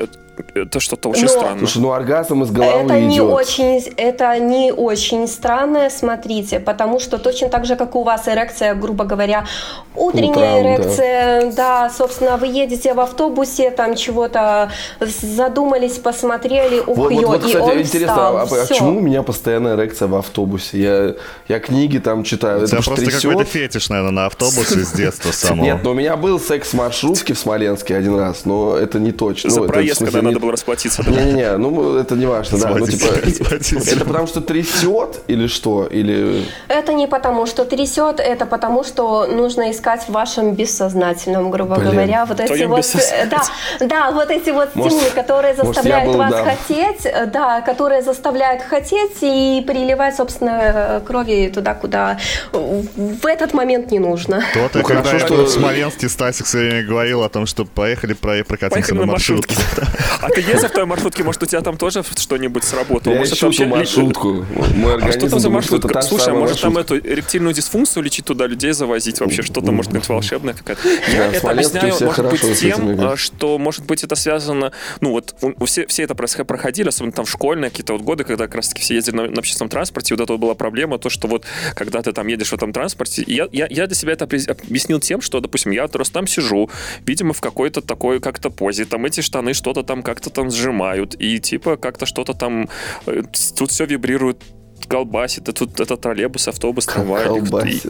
это что-то очень Но, странно. Слушай, ну оргазм из головы это идет. Не очень, это не очень странное, смотрите, потому что точно так же, как у вас эрекция, грубо говоря, утренняя Утром, эрекция, да. да, собственно, вы едете в автобусе, там чего-то задумались, посмотрели, ух, вот, вот, вот, кстати, и он интересно, встал, а, а почему у меня постоянная эрекция в автобусе? Я, я книги там читаю. У тебя просто какой-то фетиш, наверное, на автобусе с детства самого. Нет, но у меня был секс в маршрутке в Смоленске один раз, но это не точно. За проезд, когда надо было расплатиться. Не-не-не, ну это не важно, да. Ну, типа, это потому что трясет или что? Или... Это не потому что трясет, это потому что нужно искать в вашем бессознательном, грубо Блин. говоря, вот эти вот, э, да, да, вот эти вот стимулы, которые заставляют был, вас да. хотеть, э, да, которые заставляют хотеть и приливать, собственно, крови туда, куда в этот момент не нужно. То ты, ну, когда хорошо, что... в Смоленске Стасик все время говорил о том, что поехали прокатимся на маршрутке. А ты ездил в той маршрутке, может, у тебя там тоже что-нибудь сработало? Я может, ищу вообще... маршрутку. Мой а что там за маршрутка? Слушай, а может там эту эректильную дисфункцию лечить туда людей завозить? Вообще что-то, может быть, волшебное какая-то? Я это объясняю, может быть, тем, а, что, может быть, это связано... Ну, вот все, все это проходили, особенно там в школьные какие-то вот годы, когда как раз-таки все ездили на, на общественном транспорте, вот это вот была проблема, то, что вот когда ты там едешь в этом транспорте, я, я, я для себя это объяснил тем, что, допустим, я просто там сижу, видимо, в какой-то такой как-то позе, там эти штаны что-то там как-то там сжимают, и типа как-то что-то там, э, тут все вибрирует колбасит, а тут это троллейбус, автобус, трамвай. И,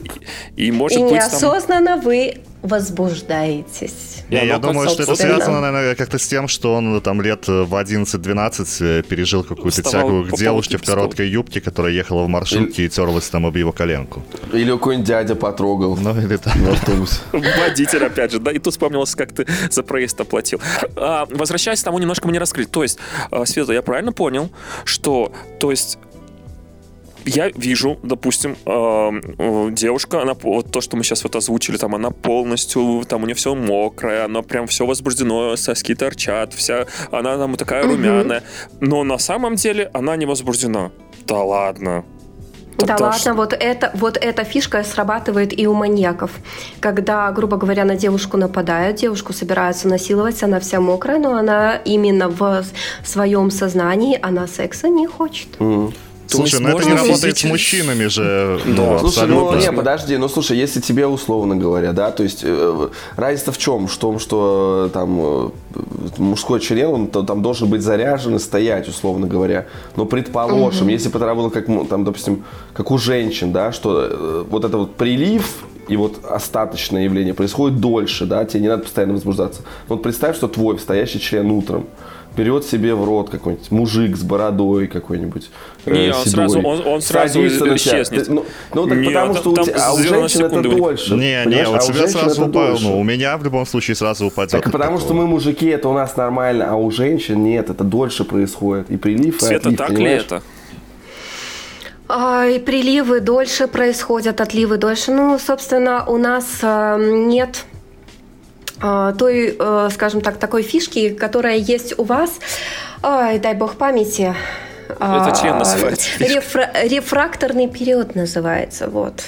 и, и, может и быть неосознанно там... вы возбуждаетесь. Не, я думаю, что это связано, наверное, как-то с тем, что он там лет в 11-12 э, пережил какую-то тягу к девушке в короткой юбке, которая ехала в маршрутке и терлась там об его коленку. Или какой-нибудь дядя потрогал. Ну, или там. Водитель, опять же, да, и тут вспомнилось, как ты за проезд оплатил. А, возвращаясь к тому, немножко мы не раскрыли. То есть, а, Света, я правильно понял, что, то есть, я вижу, допустим, э, девушка, она вот то, что мы сейчас вот озвучили, там она полностью, там у нее все мокрое, она прям все возбуждено, соски торчат, вся, она там такая угу. румяная, но на самом деле она не возбуждена. Да ладно. Тогда да ладно, вот, это, вот эта фишка срабатывает и у маньяков. Когда, грубо говоря, на девушку нападают, девушку собираются насиловать, она вся мокрая, но она именно в своем сознании, она секса не хочет. Mm. Слушай, ну это не работает с мужчинами же. Ну, слушай, ну не, подожди, ну слушай, если тебе условно говоря, да, то есть э, разница в чем? В том, что там э, мужской член, он то, там должен быть заряжен и стоять, условно говоря. Но предположим, угу. если бы это работало как, там, допустим, как у женщин, да, что э, вот это вот прилив и вот остаточное явление происходит дольше, да, тебе не надо постоянно возбуждаться. Но вот представь, что твой стоящий член утром берет себе в рот какой-нибудь мужик с бородой какой-нибудь. Э, Не, он сразу, он, он сразу исчезнет. Ну, ну так не, потому что у тебя, а у женщин это дольше. Не, не, у а тебя сразу упадет. Ну, у меня в любом случае сразу упадет. Так потому что мы мужики, это у нас нормально, а у женщин нет, это дольше происходит. И прилив, и отлив, так ли это? А, и приливы дольше происходят, отливы дольше. Ну, собственно, у нас э, нет той, скажем так, такой фишки, которая есть у вас, ой, дай бог памяти, это член называется. Рефра- рефракторный период называется, вот.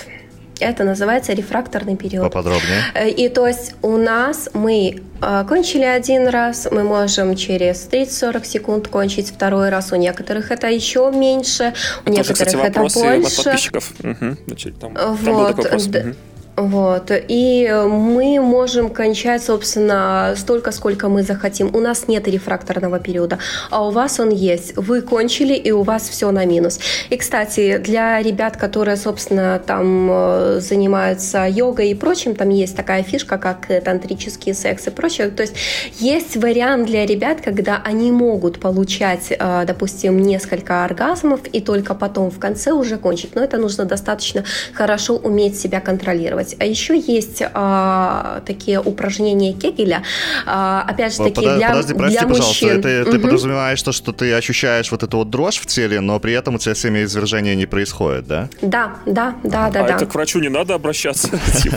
Это называется рефракторный период. Поподробнее. Э, и то есть у нас мы э, кончили один раз, мы можем через 30-40 секунд кончить второй раз. У некоторых это еще меньше, у это некоторых кстати, это больше. От подписчиков. Угу. Значит, там, вот. там был такой вопрос. Угу. Вот. И мы можем кончать, собственно, столько, сколько мы захотим. У нас нет рефракторного периода, а у вас он есть. Вы кончили, и у вас все на минус. И, кстати, для ребят, которые, собственно, там э, занимаются йогой и прочим, там есть такая фишка, как тантрический секс и прочее. То есть есть вариант для ребят, когда они могут получать, э, допустим, несколько оргазмов и только потом в конце уже кончить. Но это нужно достаточно хорошо уметь себя контролировать делать. А еще есть а, такие упражнения Кегеля, а, опять же таки, для, Подожди, прости, для пожалуйста, мужчин. ты, угу. ты подразумеваешь то, что ты ощущаешь вот эту вот дрожь в теле, но при этом у тебя семяизвержения не происходит, да? Да, да, да, да. А да. это к врачу не надо обращаться? Типа,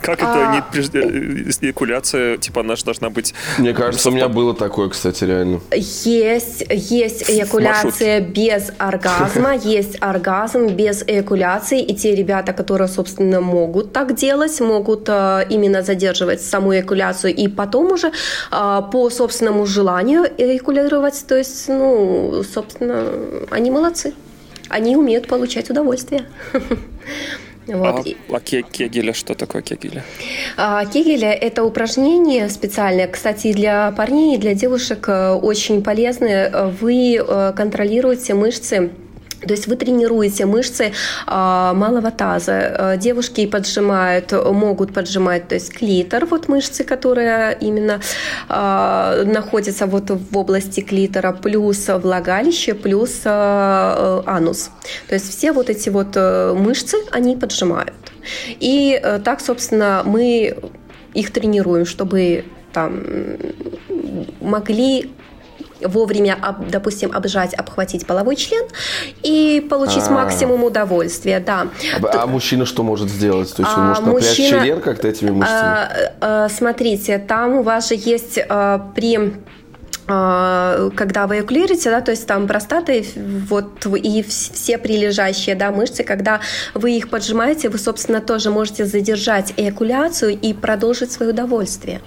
как это А. не эякуляция, типа, она же должна быть... Мне кажется, у меня было такое, кстати, реально. Есть, есть эякуляция без оргазма, есть оргазм без эякуляции, и те ребята, которые, собственно, могут так делать, могут э, именно задерживать саму эякуляцию и потом уже э, по собственному желанию эякулировать, то есть, ну, собственно, они молодцы, они умеют получать удовольствие. Вот. А, а кегеля, что такое кегеля? А, кегеля – это упражнение специальное, кстати, для парней и для девушек э, очень полезное. Вы контролируете мышцы то есть вы тренируете мышцы э, малого таза. Э, девушки поджимают, могут поджимать, то есть клитор, вот мышцы, которые именно э, находятся вот в области клитора, плюс влагалище, плюс э, анус. То есть все вот эти вот мышцы, они поджимают. И э, так, собственно, мы их тренируем, чтобы там могли вовремя, допустим, обжать, обхватить половой член и получить А-а-а. максимум удовольствия, да. А, а мужчина что может сделать? То есть он а, может напрячь мужчина, член как-то этими мышцами? А, а, смотрите, там у вас же есть а, при когда вы эякулируете, да, то есть там простата вот, и все прилежащие да, мышцы, когда вы их поджимаете, вы, собственно, тоже можете задержать эякуляцию и продолжить свое удовольствие.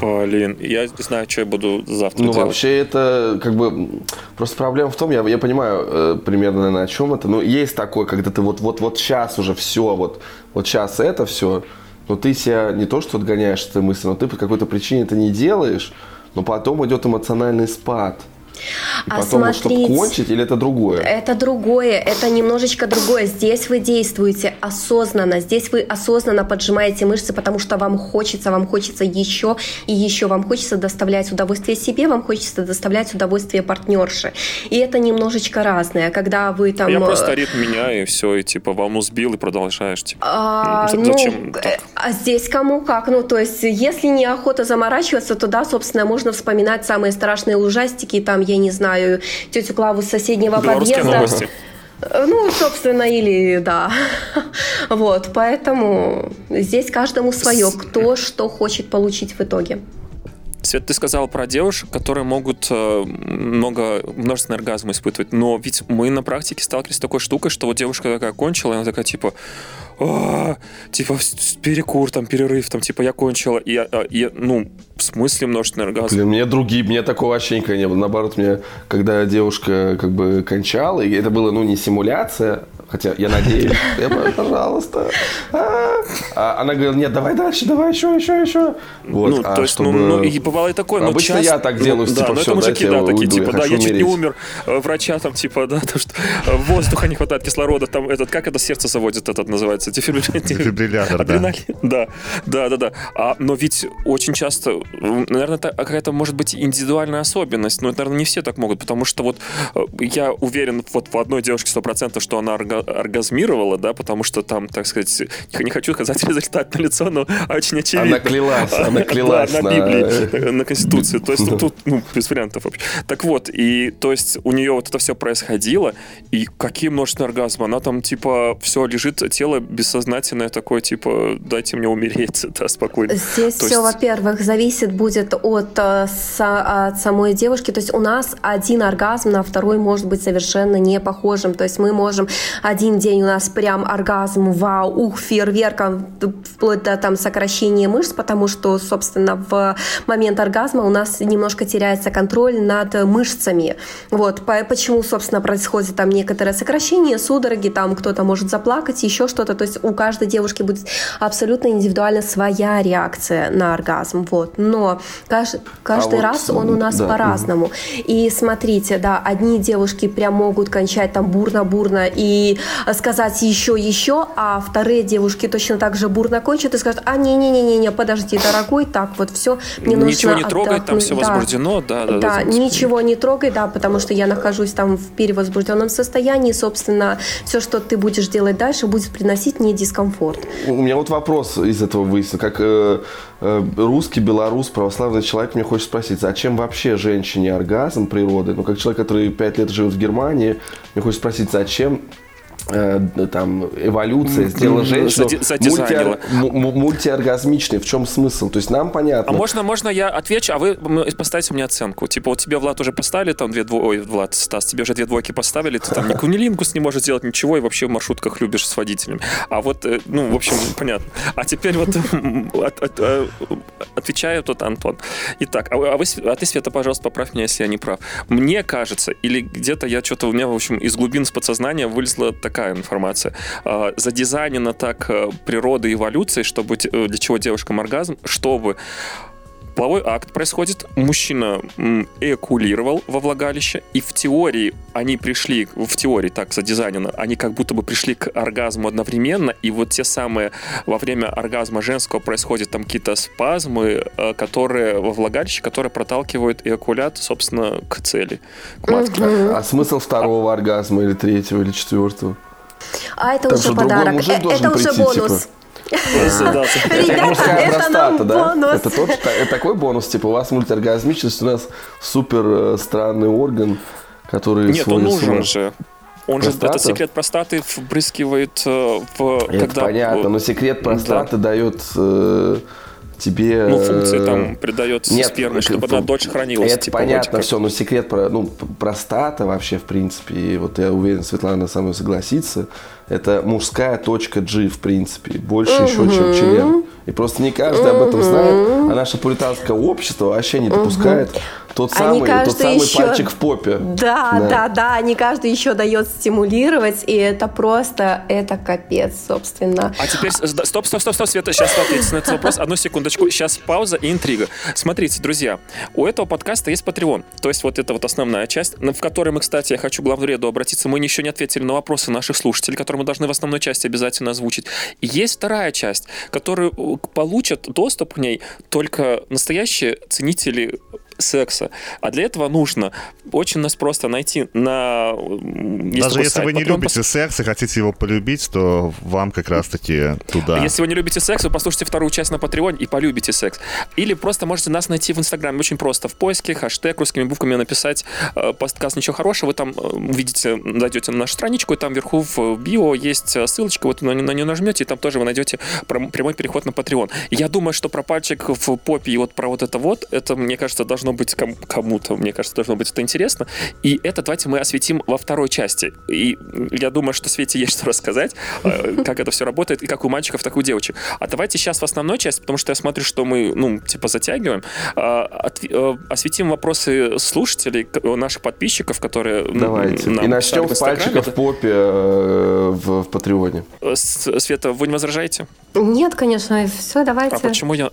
Блин, я не знаю, что я буду завтра ну, делать. Ну, вообще это как бы... Просто проблема в том, я, я понимаю э, примерно, наверное, о чем это, но есть такое, когда ты вот-вот-вот сейчас уже все, вот, вот сейчас это все, но ты себя не то, что отгоняешь этой мысли, но ты по какой-то причине это не делаешь, но потом идет эмоциональный спад. А потом, смотрите, чтобы кончить, или это другое? Это другое, это немножечко другое. Здесь вы действуете осознанно, здесь вы осознанно поджимаете мышцы, потому что вам хочется, вам хочется еще и еще, вам хочется доставлять удовольствие себе, вам хочется доставлять удовольствие партнерше. И это немножечко разное, когда вы там... Я просто э, ритм меняю, и все, и типа волну сбил, и продолжаешь. Типа, а, зачем ну, так? А здесь кому как? Ну, то есть, если не охота заморачиваться, то да, собственно, можно вспоминать самые страшные ужастики, там, я не знаю, тетю Клаву с соседнего Белорусские подъезда. Новости. Ну, собственно, или да. Вот, поэтому здесь каждому свое, кто что хочет получить в итоге. Свет, ты сказал про девушек, которые могут э, много, множественный оргазм испытывать, но ведь мы на практике сталкивались с такой штукой, что вот девушка такая кончила, и она такая типа, а, типа перекур, там перерыв, там типа я кончила, и, и ну в смысле множественный оргазм? Блин, мне другие, мне такого вообще никогда не было. Наоборот, мне, когда девушка как бы кончала, и это было, ну, не симуляция, хотя я надеюсь, я, пожалуйста. А, а она говорила, нет, давай дальше, давай еще, еще, еще. Вот, ну, а то есть, чтобы... ну, ну, и бывало и такое, но Обычно часто... я так делаю, ну, типа, да, все, это мужики, да, такие, уйду, типа, да, я умереть. чуть не умер, э, врача там, типа, да, то, что э, воздуха не хватает, кислорода, там, этот, как это сердце заводит, этот называется, дефибриллятор, да. Да, да, да, да. А, но ведь очень часто, наверное, это какая-то, может быть, индивидуальная особенность, но, наверное, не все так могут, потому что вот э, я уверен вот в одной девушке 100%, что она орга- оргазмировала, да, потому что там, так сказать, не хочу доказать результат на лицо, но очень очевидно. Она клялась, она клялась да, на, на Библии, на Конституции. То есть ну, тут ну, без вариантов вообще. Так вот, и то есть у нее вот это все происходило, и какие множественные оргазмы. Она там типа все лежит, тело бессознательное такое, типа дайте мне умереть, да, спокойно. Здесь то все, есть... во-первых, зависит будет от, э, от самой девушки. То есть у нас один оргазм на второй может быть совершенно не похожим. То есть мы можем один день у нас прям оргазм, вау, ух, фейерверком, вплоть до там сокращения мышц, потому что, собственно, в момент оргазма у нас немножко теряется контроль над мышцами. Вот, почему, собственно, происходит там некоторое сокращение, судороги, там кто-то может заплакать, еще что-то. То есть у каждой девушки будет абсолютно индивидуально своя реакция на оргазм. Вот. Но каждый, каждый а раз вот, он у нас да, по-разному. Угу. И смотрите, да, одни девушки прям могут кончать там бурно-бурно и сказать еще, еще, а вторые девушки точно так же бурно кончат и скажут, а не-не-не-не, подожди, дорогой, так вот все, мне нужно Ничего не трогай, там все да. возбуждено, да, да. Да, да ничего не трогай, да, потому что я нахожусь там в перевозбужденном состоянии, собственно, все, что ты будешь делать дальше, будет приносить мне дискомфорт. У меня вот вопрос из этого выяснился, как э, э, русский, белорус, православный человек, мне хочется спросить, зачем вообще женщине оргазм природы? Ну, как человек, который пять лет живет в Германии, мне хочется спросить, зачем Э, там эволюция сделала женщину мульти, мультиоргазмичной. В чем смысл? То есть нам понятно. А можно, можно я отвечу, а вы поставите мне оценку? Типа вот тебе, Влад, уже поставили там две двойки, ой, Влад, Стас, тебе уже две двойки поставили, ты там ни кунилингус не можешь сделать ничего и вообще в маршрутках любишь с водителями. А вот, э, ну, в общем, понятно. А теперь вот э, отвечаю тут Антон. Итак, а, а, вы, а ты, Света, пожалуйста, поправь меня, если я не прав. Мне кажется, или где-то я что-то у меня, в общем, из глубин с подсознания вылезла так такая информация. А, задизайнена так э, природа эволюции, чтобы э, для чего девушкам оргазм, чтобы половой акт происходит, мужчина эякулировал во влагалище, и в теории они пришли, в теории так задизайнено, они как будто бы пришли к оргазму одновременно, и вот те самые во время оргазма женского происходят там какие-то спазмы, э, которые во влагалище, которые проталкивают эякулят, собственно, к цели, к матке. А, а смысл второго оргазма или третьего или четвертого? А это Там уже подарок. Это уже бонус. Типа. Ребята, это нам бонус. Это тот, это такой бонус, типа у вас мультиоргазмичность, у нас супер э, странный орган, который Нет, он нужен же. Он простата? же этот секрет простаты впрыскивает э, в... Это когда... понятно, но секрет простаты да. дает э, тебе... Ну, функции там э, придает Нет, спермы, чтобы она дольше хранилась. Это типа, понятно все, но секрет про, ну, простата вообще, в принципе, и вот я уверен, Светлана со мной согласится, это мужская точка G, в принципе, больше угу. еще, чем член. И просто не каждый об этом знает, а наше пуританское общество вообще не допускает угу. тот самый, тот самый еще... пальчик в попе. Да, да, да, да, не каждый еще дает стимулировать, и это просто, это капец, собственно. А теперь, стоп, стоп, стоп, стоп, Света, сейчас ответить на этот вопрос, одну секундочку, сейчас пауза и интрига. Смотрите, друзья, у этого подкаста есть Patreon, то есть вот это вот основная часть, в которой мы, кстати, я хочу к главреду обратиться, мы еще не ответили на вопросы наших слушателей, которые мы должны в основной части обязательно озвучить. есть вторая часть, которую получат доступ к ней только настоящие ценители секса. А для этого нужно очень нас просто найти на... Есть Даже если сайт, вы не любите пос... секс и хотите его полюбить, то вам как раз-таки туда. Если вы не любите секс, вы послушайте вторую часть на Patreon и полюбите секс. Или просто можете нас найти в Инстаграме. Очень просто. В поиске хэштег русскими буквами написать э, подкаст «Ничего хорошего». Вы там увидите, зайдете на нашу страничку, и там вверху в био есть ссылочка, вот на, на нее нажмете, и там тоже вы найдете прямой переход на Patreon. Я думаю, что про пальчик в попе и вот про вот это вот, это, мне кажется, должно должно быть ком- кому-то, мне кажется, должно быть это интересно. И это давайте мы осветим во второй части. И я думаю, что Свете есть что рассказать, э, как это все работает, и как у мальчиков, так и у девочек. А давайте сейчас в основной части, потому что я смотрю, что мы, ну, типа, затягиваем, э, э, осветим вопросы слушателей, наших подписчиков, которые Давайте. Нам и начнем с пальчиков в попе в, в Патреоне. Света, вы не возражаете? Нет, конечно. Все, давайте. А почему я...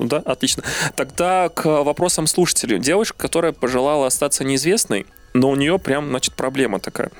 Да, отлично. Тогда к вопросам слушателей слушателю. Девушка, которая пожелала остаться неизвестной, но у нее прям, значит, проблема такая.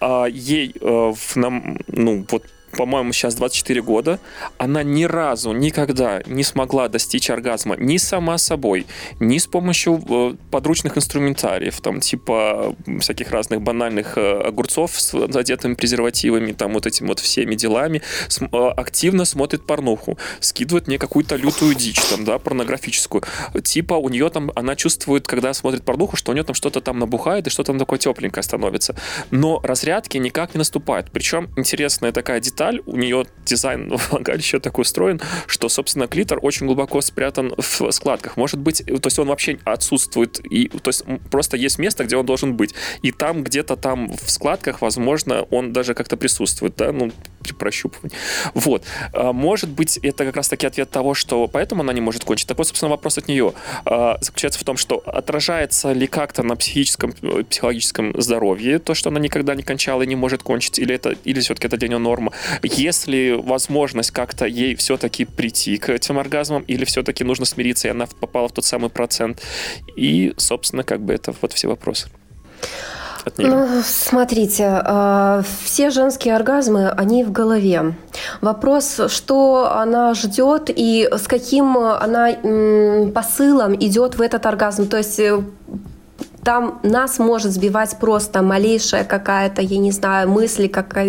А ей э, в, нам, ну, вот по-моему, сейчас 24 года, она ни разу, никогда не смогла достичь оргазма ни сама собой, ни с помощью э, подручных инструментариев, там, типа всяких разных банальных э, огурцов с задетыми презервативами, там, вот этими вот всеми делами, э, активно смотрит порнуху, скидывает мне какую-то лютую дичь, там, да, порнографическую. Типа у нее там, она чувствует, когда смотрит порнуху, что у нее там что-то там набухает и что-то там такое тепленькое становится. Но разрядки никак не наступает. Причем интересная такая деталь, у нее дизайн влагалища такой устроен, что, собственно, клитор очень глубоко спрятан в складках. Может быть, то есть он вообще отсутствует, и, то есть просто есть место, где он должен быть. И там, где-то там в складках, возможно, он даже как-то присутствует, да, ну, при прощупывании. Вот. А, может быть, это как раз-таки ответ того, что поэтому она не может кончить. Такой, собственно, вопрос от нее а, заключается в том, что отражается ли как-то на психическом, э, психологическом здоровье то, что она никогда не кончала и не может кончить, или это, или все-таки это для нее норма. Если возможность как-то ей все-таки прийти к этим оргазмам, или все-таки нужно смириться, и она попала в тот самый процент. И, собственно, как бы это вот все вопросы? Ну, смотрите, э, все женские оргазмы, они в голове. Вопрос, что она ждет и с каким она посылом идет в этот оргазм. То есть э, там нас может сбивать просто малейшая какая-то, я не знаю, мысль, какая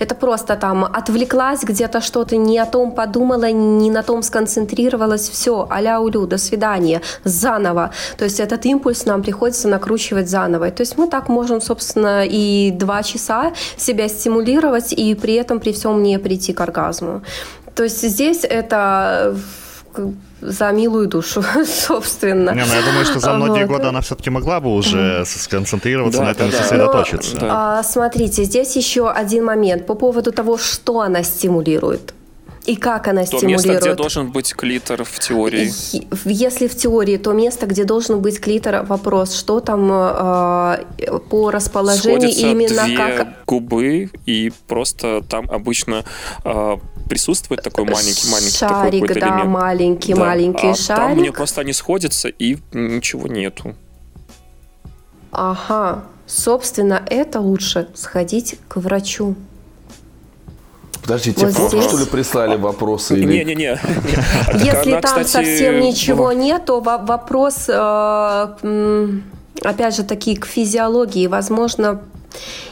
это просто там отвлеклась где-то что-то, не о том подумала, не на том сконцентрировалась, все, аля улю, до свидания, заново. То есть этот импульс нам приходится накручивать заново. То есть мы так можем, собственно, и два часа себя стимулировать, и при этом при всем не прийти к оргазму. То есть здесь это за милую душу, собственно. Не, ну я думаю, что за многие вот. годы она все-таки могла бы уже сконцентрироваться да, на этом да, сосредоточиться. Но, да. а, смотрите, здесь еще один момент по поводу того, что она стимулирует. И как она то стимулирует? место, где должен быть клитор в теории. Если в теории, то место, где должен быть клитор, вопрос, что там э, по расположению Сходятся именно две как... губы, и просто там обычно э, присутствует такой маленький-маленький шарик, такой да, элемент. маленький, да. маленький а шарик. Там мне просто они сходятся, и ничего нету. Ага. Собственно, это лучше сходить к врачу. Подождите, вот здесь... что ли прислали вопросы? Не-не-не. Если там совсем ничего нет, то вопрос, э, опять же, таки к физиологии. Возможно,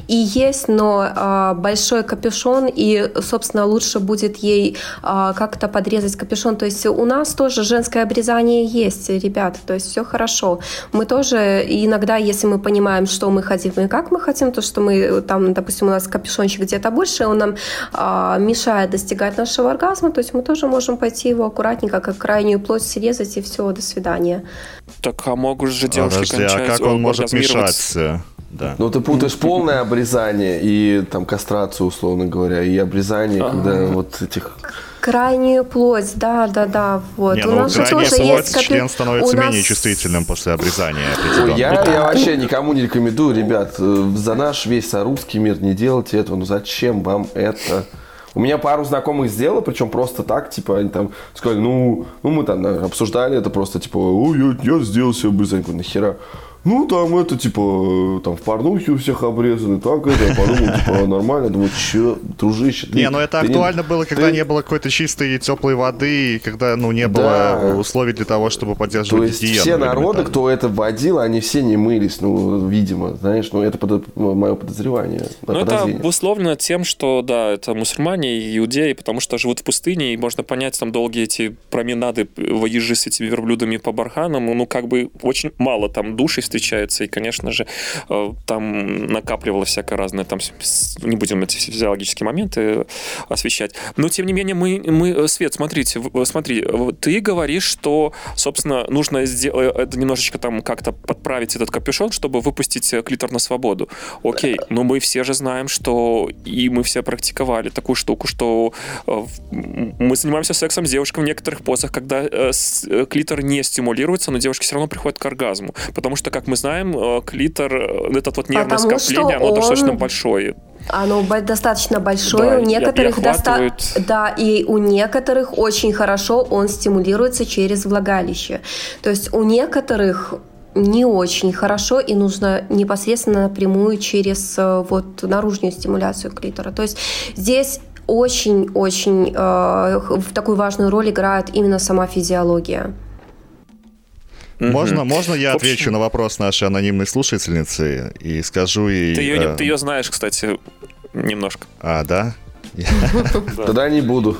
и есть, но э, большой капюшон, и, собственно, лучше будет ей э, как-то подрезать капюшон. То есть у нас тоже женское обрезание есть, ребят, то есть все хорошо. Мы тоже иногда, если мы понимаем, что мы хотим и как мы хотим, то, что мы там, допустим, у нас капюшончик где-то больше, он нам э, мешает достигать нашего оргазма, то есть мы тоже можем пойти его аккуратненько, как крайнюю плоть срезать, и все, до свидания. Так, а могут же девушки Подожди, кончать, а как он может мешать? Да. Но ты путаешь полное обрезание и там кастрацию, условно говоря, и обрезание, А-а-а. когда вот этих крайнюю плоть, да, да, да, вот. Не, у ну, нас же тоже плоть, есть капи... член становится нас... менее чувствительным после обрезания. Я, я вообще никому не рекомендую, ребят, э, за наш весь русский мир не делайте этого. Ну зачем вам это? У меня пару знакомых сделало, причем просто так, типа, они там сказали, ну, ну мы там обсуждали это просто, типа, ой, я, я сделал себе обрезание, нахера? Ну, там это, типа, там в порнухе у всех обрезаны, так это, я подумал, типа, нормально, думаю, че, дружище, ты, Не, ну это актуально не, было, когда ты... не было какой-то чистой теплой воды, и когда, ну, не было да. условий для того, чтобы поддерживать То есть гигиену, все народы, кто это вводил, они все не мылись, ну, видимо, знаешь, ну, это под, мое подозревание. Ну, это обусловлено тем, что, да, это мусульмане и иудеи, потому что живут в пустыне, и можно понять, там, долгие эти променады, воежи с этими верблюдами по барханам, ну, как бы очень мало там души встречается, и, конечно же, э, там накапливалось всякое разное, там не будем эти физиологические моменты освещать. Но, тем не менее, мы, мы э, Свет, смотрите, э, смотри, ты говоришь, что, собственно, нужно сделать, немножечко там как-то подправить этот капюшон, чтобы выпустить клитор на свободу. Окей, но мы все же знаем, что и мы все практиковали такую штуку, что мы занимаемся сексом с девушкой в некоторых позах, когда клитор не стимулируется, но девушки все равно приходят к оргазму. Потому что, как мы знаем, э, клитор, э, этот вот нервное Потому скопление, оно он... достаточно большое. Оно достаточно большое, да, у некоторых доста... да, и у некоторых очень хорошо он стимулируется через влагалище. То есть у некоторых не очень хорошо и нужно непосредственно напрямую через э, вот наружную стимуляцию клитора. То есть здесь очень-очень э, в такую важную роль играет именно сама физиология. Можно, можно я общем... отвечу на вопрос нашей анонимной слушательницы и скажу ей... Ты ее, э... ты ее знаешь, кстати, немножко. А, да? Тогда не буду.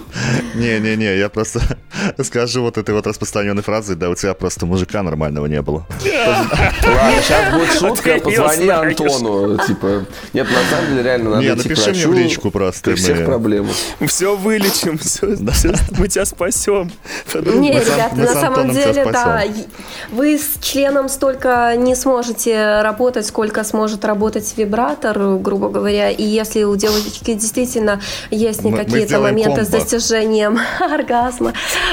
Не-не-не, я просто скажу вот этой вот распространенной фразой, да у тебя просто мужика нормального не было. Ладно, сейчас будет шутка, позвони Антону. Типа, нет, на самом деле реально надо Не, напиши мне в личку просто. Всех проблем. Все вылечим, мы тебя спасем. Не, ребята, на самом деле, да, вы с членом столько не сможете работать, сколько сможет работать вибратор, грубо говоря, и если у девочки действительно есть не какие-то моменты комбо. с достижением оргазма.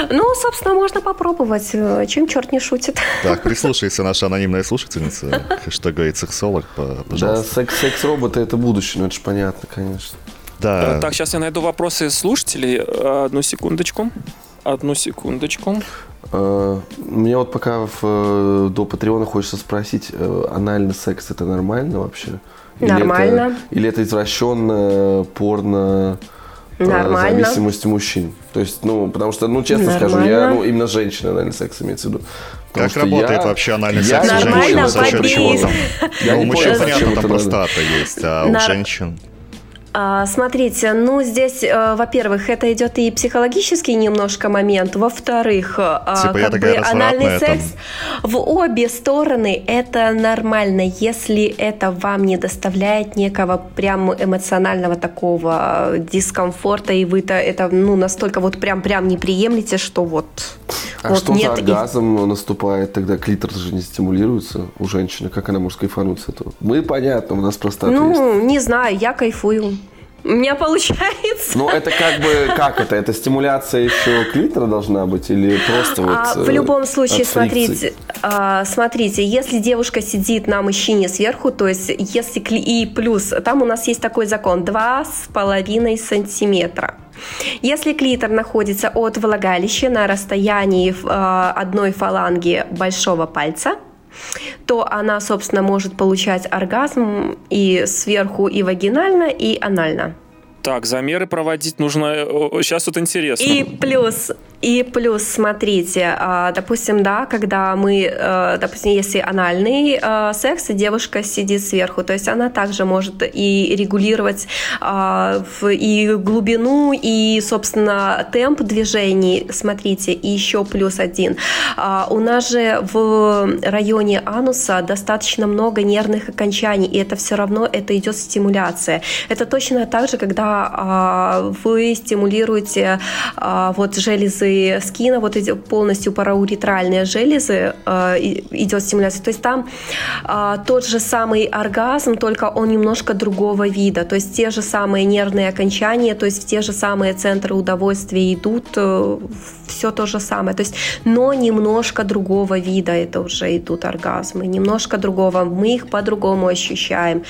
Ну, собственно, можно попробовать. Чем черт не шутит. Так, прислушайся, наша анонимная слушательница. Что говорит сексолог, пожалуйста. Да, секс, секс-роботы это будущее, ну это же понятно, конечно. Да. Так, сейчас я найду вопросы слушателей. Одну секундочку. Одну секундочку. Uh, мне вот пока в, э, до Патреона хочется спросить, uh, анальный секс это нормально вообще? Нормально. Или это, или это извращенная порно э, Нормально. зависимость мужчин. То есть, ну, потому что, ну, честно Нормально. скажу, я, ну, именно женщина, наверное, секс имеется в виду. Потому как работает я, вообще анальный секс у женщин? За счет чего там? Ну, у мужчин, понятно, там простата есть, а у женщин... А, смотрите, ну здесь, э, во-первых, это идет и психологический немножко момент, во-вторых, э, типа как бы анальный секс в обе стороны это нормально, если это вам не доставляет некого прям эмоционального такого дискомфорта и вы-то это ну настолько вот прям прям не приемлете, что вот. А вот что нет за оргазм и... наступает тогда? Клитор же не стимулируется у женщины. Как она может кайфануть с этого? Мы понятно, у нас простата Ну, есть. не знаю, я кайфую. У меня получается. Ну, это как бы, как это? Это стимуляция еще клитора должна быть или просто а, вот... А, в любом случае, смотрите, а, смотрите, если девушка сидит на мужчине сверху, то есть если и плюс, там у нас есть такой закон, 2,5 сантиметра. Если клитор находится от влагалища на расстоянии а, одной фаланги большого пальца, то она, собственно, может получать оргазм и сверху, и вагинально, и анально. Так, замеры проводить нужно. Сейчас вот интересно. И плюс и плюс, смотрите, а, допустим, да, когда мы, э, допустим, если анальный э, секс, девушка сидит сверху, то есть она также может и регулировать а, и глубину, и, собственно, темп движений. Смотрите, и еще плюс один. А, у нас же в районе ануса достаточно много нервных окончаний, и это все равно это идет стимуляция. Это точно так же, когда вы стимулируете вот железы скина, вот эти полностью парауретральные железы э, идет стимуляция. То есть там э, тот же самый оргазм, только он немножко другого вида. То есть те же самые нервные окончания, то есть в те же самые центры удовольствия идут, э, все то же самое. То есть, но немножко другого вида это уже идут оргазмы, немножко другого. Мы их по-другому ощущаем.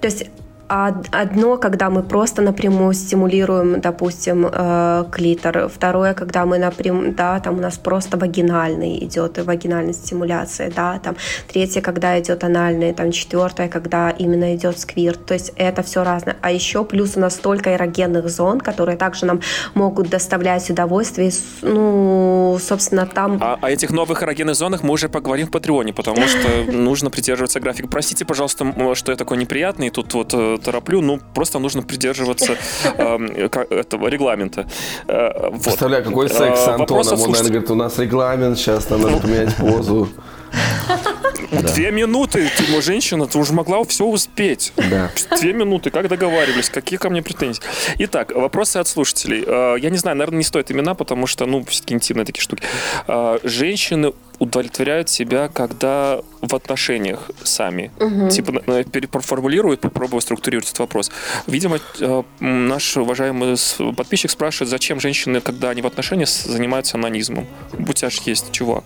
То есть Одно, когда мы просто напрямую стимулируем, допустим, э, клитор. Второе, когда мы напрямую, да, там у нас просто вагинальный идет, вагинальная стимуляция, да, там. Третье, когда идет анальный, там. Четвертое, когда именно идет сквирт. То есть это все разное. А еще плюс у нас столько эрогенных зон, которые также нам могут доставлять удовольствие. Ну, собственно, там... А о этих новых эрогенных зонах мы уже поговорим в Патреоне, потому что нужно придерживаться графика. Простите, пожалуйста, что я такой неприятный. Тут вот э, тороплю, ну, просто нужно придерживаться эм, этого регламента. Э, Представляю, какой э, секс с Антоном. Он, наверное, говорит, у нас регламент, сейчас нам надо поменять позу. Две минуты, ты, женщина, ты уже могла все успеть. Да. Две минуты, как договаривались, какие ко мне претензии? Итак, вопросы от слушателей. Э, я не знаю, наверное, не стоит имена, потому что, ну, все-таки интимные такие штуки. Женщины удовлетворяют себя, когда в отношениях сами. Угу. Типа переформулируют, попробую структурировать этот вопрос. Видимо, э, наш уважаемый подписчик спрашивает, зачем женщины, когда они в отношениях, занимаются анонизмом. У тебя же есть чувак.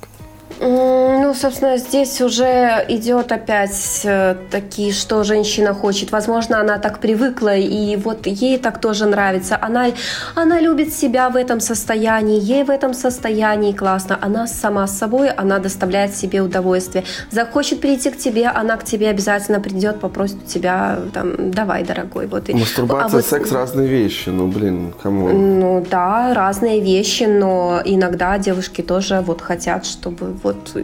Ну, собственно, здесь уже идет опять э, такие, что женщина хочет. Возможно, она так привыкла, и вот ей так тоже нравится. Она, она любит себя в этом состоянии, ей в этом состоянии классно. Она сама с собой, она доставляет себе удовольствие. Захочет прийти к тебе, она к тебе обязательно придет, попросит у тебя, там, давай, дорогой. Вот. Мастурбация, а вот, секс – разные вещи, ну, блин, кому? Ну, да, разные вещи, но иногда девушки тоже вот хотят, чтобы вот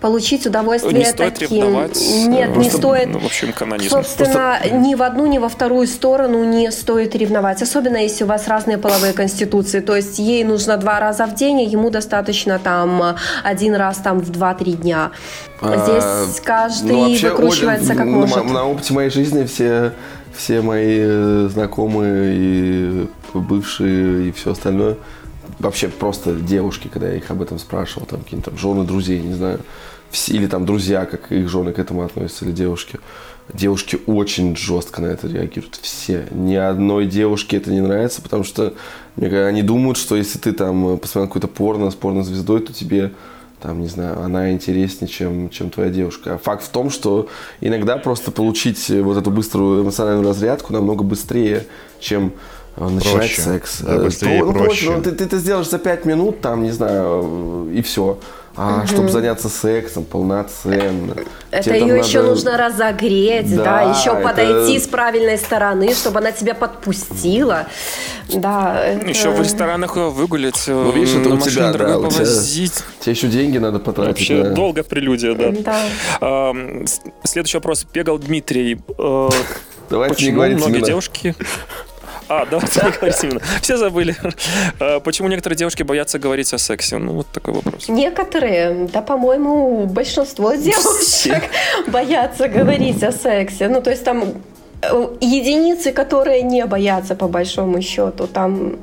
получить удовольствие не стоит таким. Ревновать. Нет, Просто, не стоит. Ну, в общем, канонизм. Собственно, Просто... ни в одну, ни во вторую сторону не стоит ревновать. Особенно, если у вас разные половые конституции. То есть ей нужно два раза в день, а ему достаточно там один раз там в 2-3 дня. Здесь а, каждый ну, вообще, выкручивается как на, может. На опыте моей жизни все, все мои э, знакомые и бывшие и все остальное вообще просто девушки, когда я их об этом спрашивал, там какие-то жены друзей, не знаю, или там друзья, как их жены к этому относятся, или девушки. Девушки очень жестко на это реагируют. Все. Ни одной девушке это не нравится, потому что они думают, что если ты там посмотрел какой-то порно с порнозвездой, то тебе там, не знаю, она интереснее, чем, чем твоя девушка. А факт в том, что иногда просто получить вот эту быструю эмоциональную разрядку намного быстрее, чем начинать проще. секс. Да, быстрее ну, проще. проще. Ну, ты, ты это сделаешь за 5 минут, там, не знаю, и все. А угу. чтобы заняться сексом полноценно. Это ее надо... еще нужно разогреть, да, да еще это... подойти с правильной стороны, чтобы она тебя подпустила. Да. Это... Еще в ресторанах ее выгулять, ну, видишь, это на у тебя, да, повозить. Тебя, тебе еще деньги надо потратить. Вообще да. долго прелюдия, да. да. А, следующий вопрос. Пегал Дмитрий. Э, Давайте Почему не говорить многие имена. девушки а, давайте не говорить именно. Все забыли. А, почему некоторые девушки боятся говорить о сексе? Ну, вот такой вопрос. Некоторые, да, по-моему, большинство девушек боятся говорить о сексе. Ну, то есть там э, единицы, которые не боятся, по большому счету, там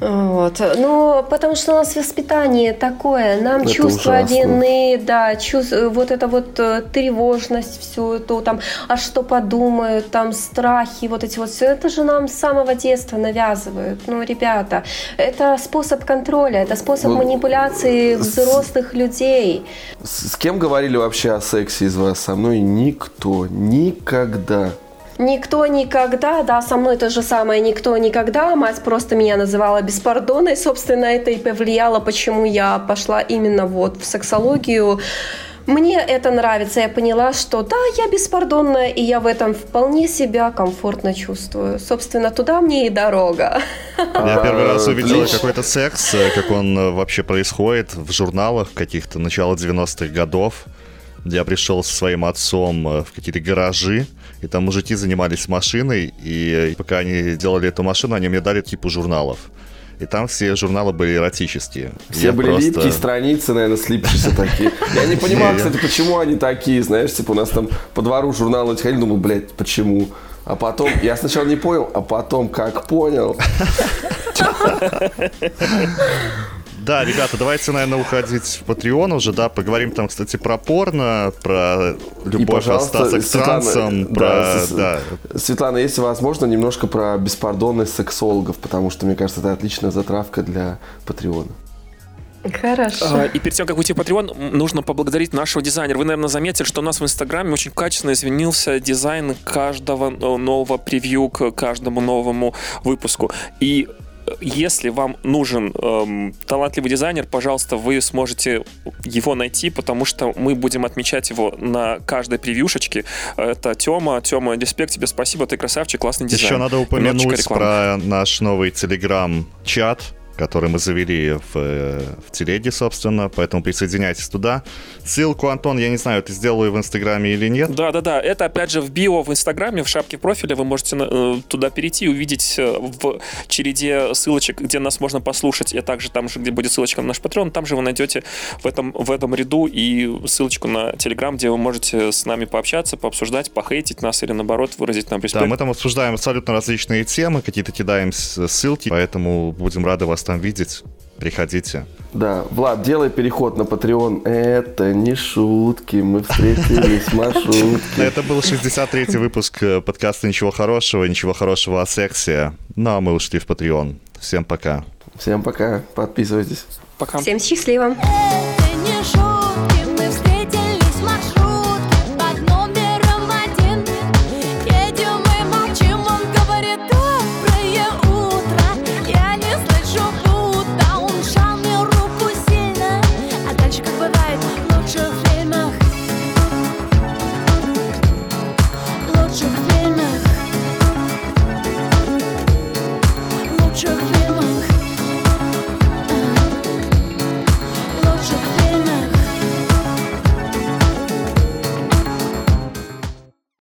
вот. Ну, потому что у нас воспитание такое, нам это чувства ужасно. вины, да, чувств, вот это вот э, тревожность, все это там, а что подумают, там страхи, вот эти вот все, это же нам с самого детства навязывают. Ну, ребята, это способ контроля, это способ вот манипуляции взрослых людей. С, с кем говорили вообще о сексе из вас? Со мной никто, никогда. Никто никогда, да, со мной то же самое, никто никогда. Мать просто меня называла беспардонной. Собственно, это и повлияло, почему я пошла именно вот в сексологию. Мне это нравится. Я поняла, что да, я беспардонная, и я в этом вполне себя комфортно чувствую. Собственно, туда мне и дорога. Я первый раз увидела какой-то секс, э, как он э, вообще происходит в журналах каких-то начала 90-х годов. Я пришел со своим отцом э, в какие-то гаражи, и там мужики занимались машиной, и пока они делали эту машину, они мне дали типу журналов. И там все журналы были эротические. Все я были просто... липкие страницы, наверное, слипшиеся такие. Я не понимал, кстати, почему они такие, знаешь, типа у нас там по двору журналы эти ходили, думал, блядь, почему? А потом, я сначала не понял, а потом как понял. Да, ребята, давайте, наверное, уходить в Patreon уже, да, поговорим там, кстати, про порно, про любовь и, Стаса к трансам, про... Да, да. Светлана, если возможно, немножко про беспардонность сексологов, потому что, мне кажется, это отличная затравка для Патреона. Хорошо. А, и перед тем, как уйти в Patreon, нужно поблагодарить нашего дизайнера. Вы, наверное, заметили, что у нас в Инстаграме очень качественно изменился дизайн каждого нового превью к каждому новому выпуску. И если вам нужен эм, талантливый дизайнер, пожалуйста, вы сможете его найти, потому что мы будем отмечать его на каждой превьюшечке. Это Тёма. Тёма, респект тебе, спасибо, ты красавчик, классный дизайн. Еще надо упомянуть про наш новый телеграм-чат, который мы завели в, э, в телеге, собственно, поэтому присоединяйтесь туда. Ссылку, Антон, я не знаю, ты сделал ее в Инстаграме или нет? Да-да-да, это опять же в био в Инстаграме, в шапке профиля, вы можете э, туда перейти и увидеть э, в череде ссылочек, где нас можно послушать, и также там же, где будет ссылочка на наш патрон, там же вы найдете в этом, в этом ряду и ссылочку на Телеграм, где вы можете с нами пообщаться, пообсуждать, похейтить нас или наоборот выразить нам респект. Да, мы там обсуждаем абсолютно различные темы, какие-то кидаем ссылки, поэтому будем рады вас там видеть. Приходите. Да, Влад, делай переход на Patreon. Это не шутки, мы встретились в маршрутке. Это был 63-й выпуск э, подкаста «Ничего хорошего», «Ничего хорошего о сексе». Ну, а мы ушли в Patreon. Всем пока. Всем пока, подписывайтесь. Пока. Всем счастливо. Это не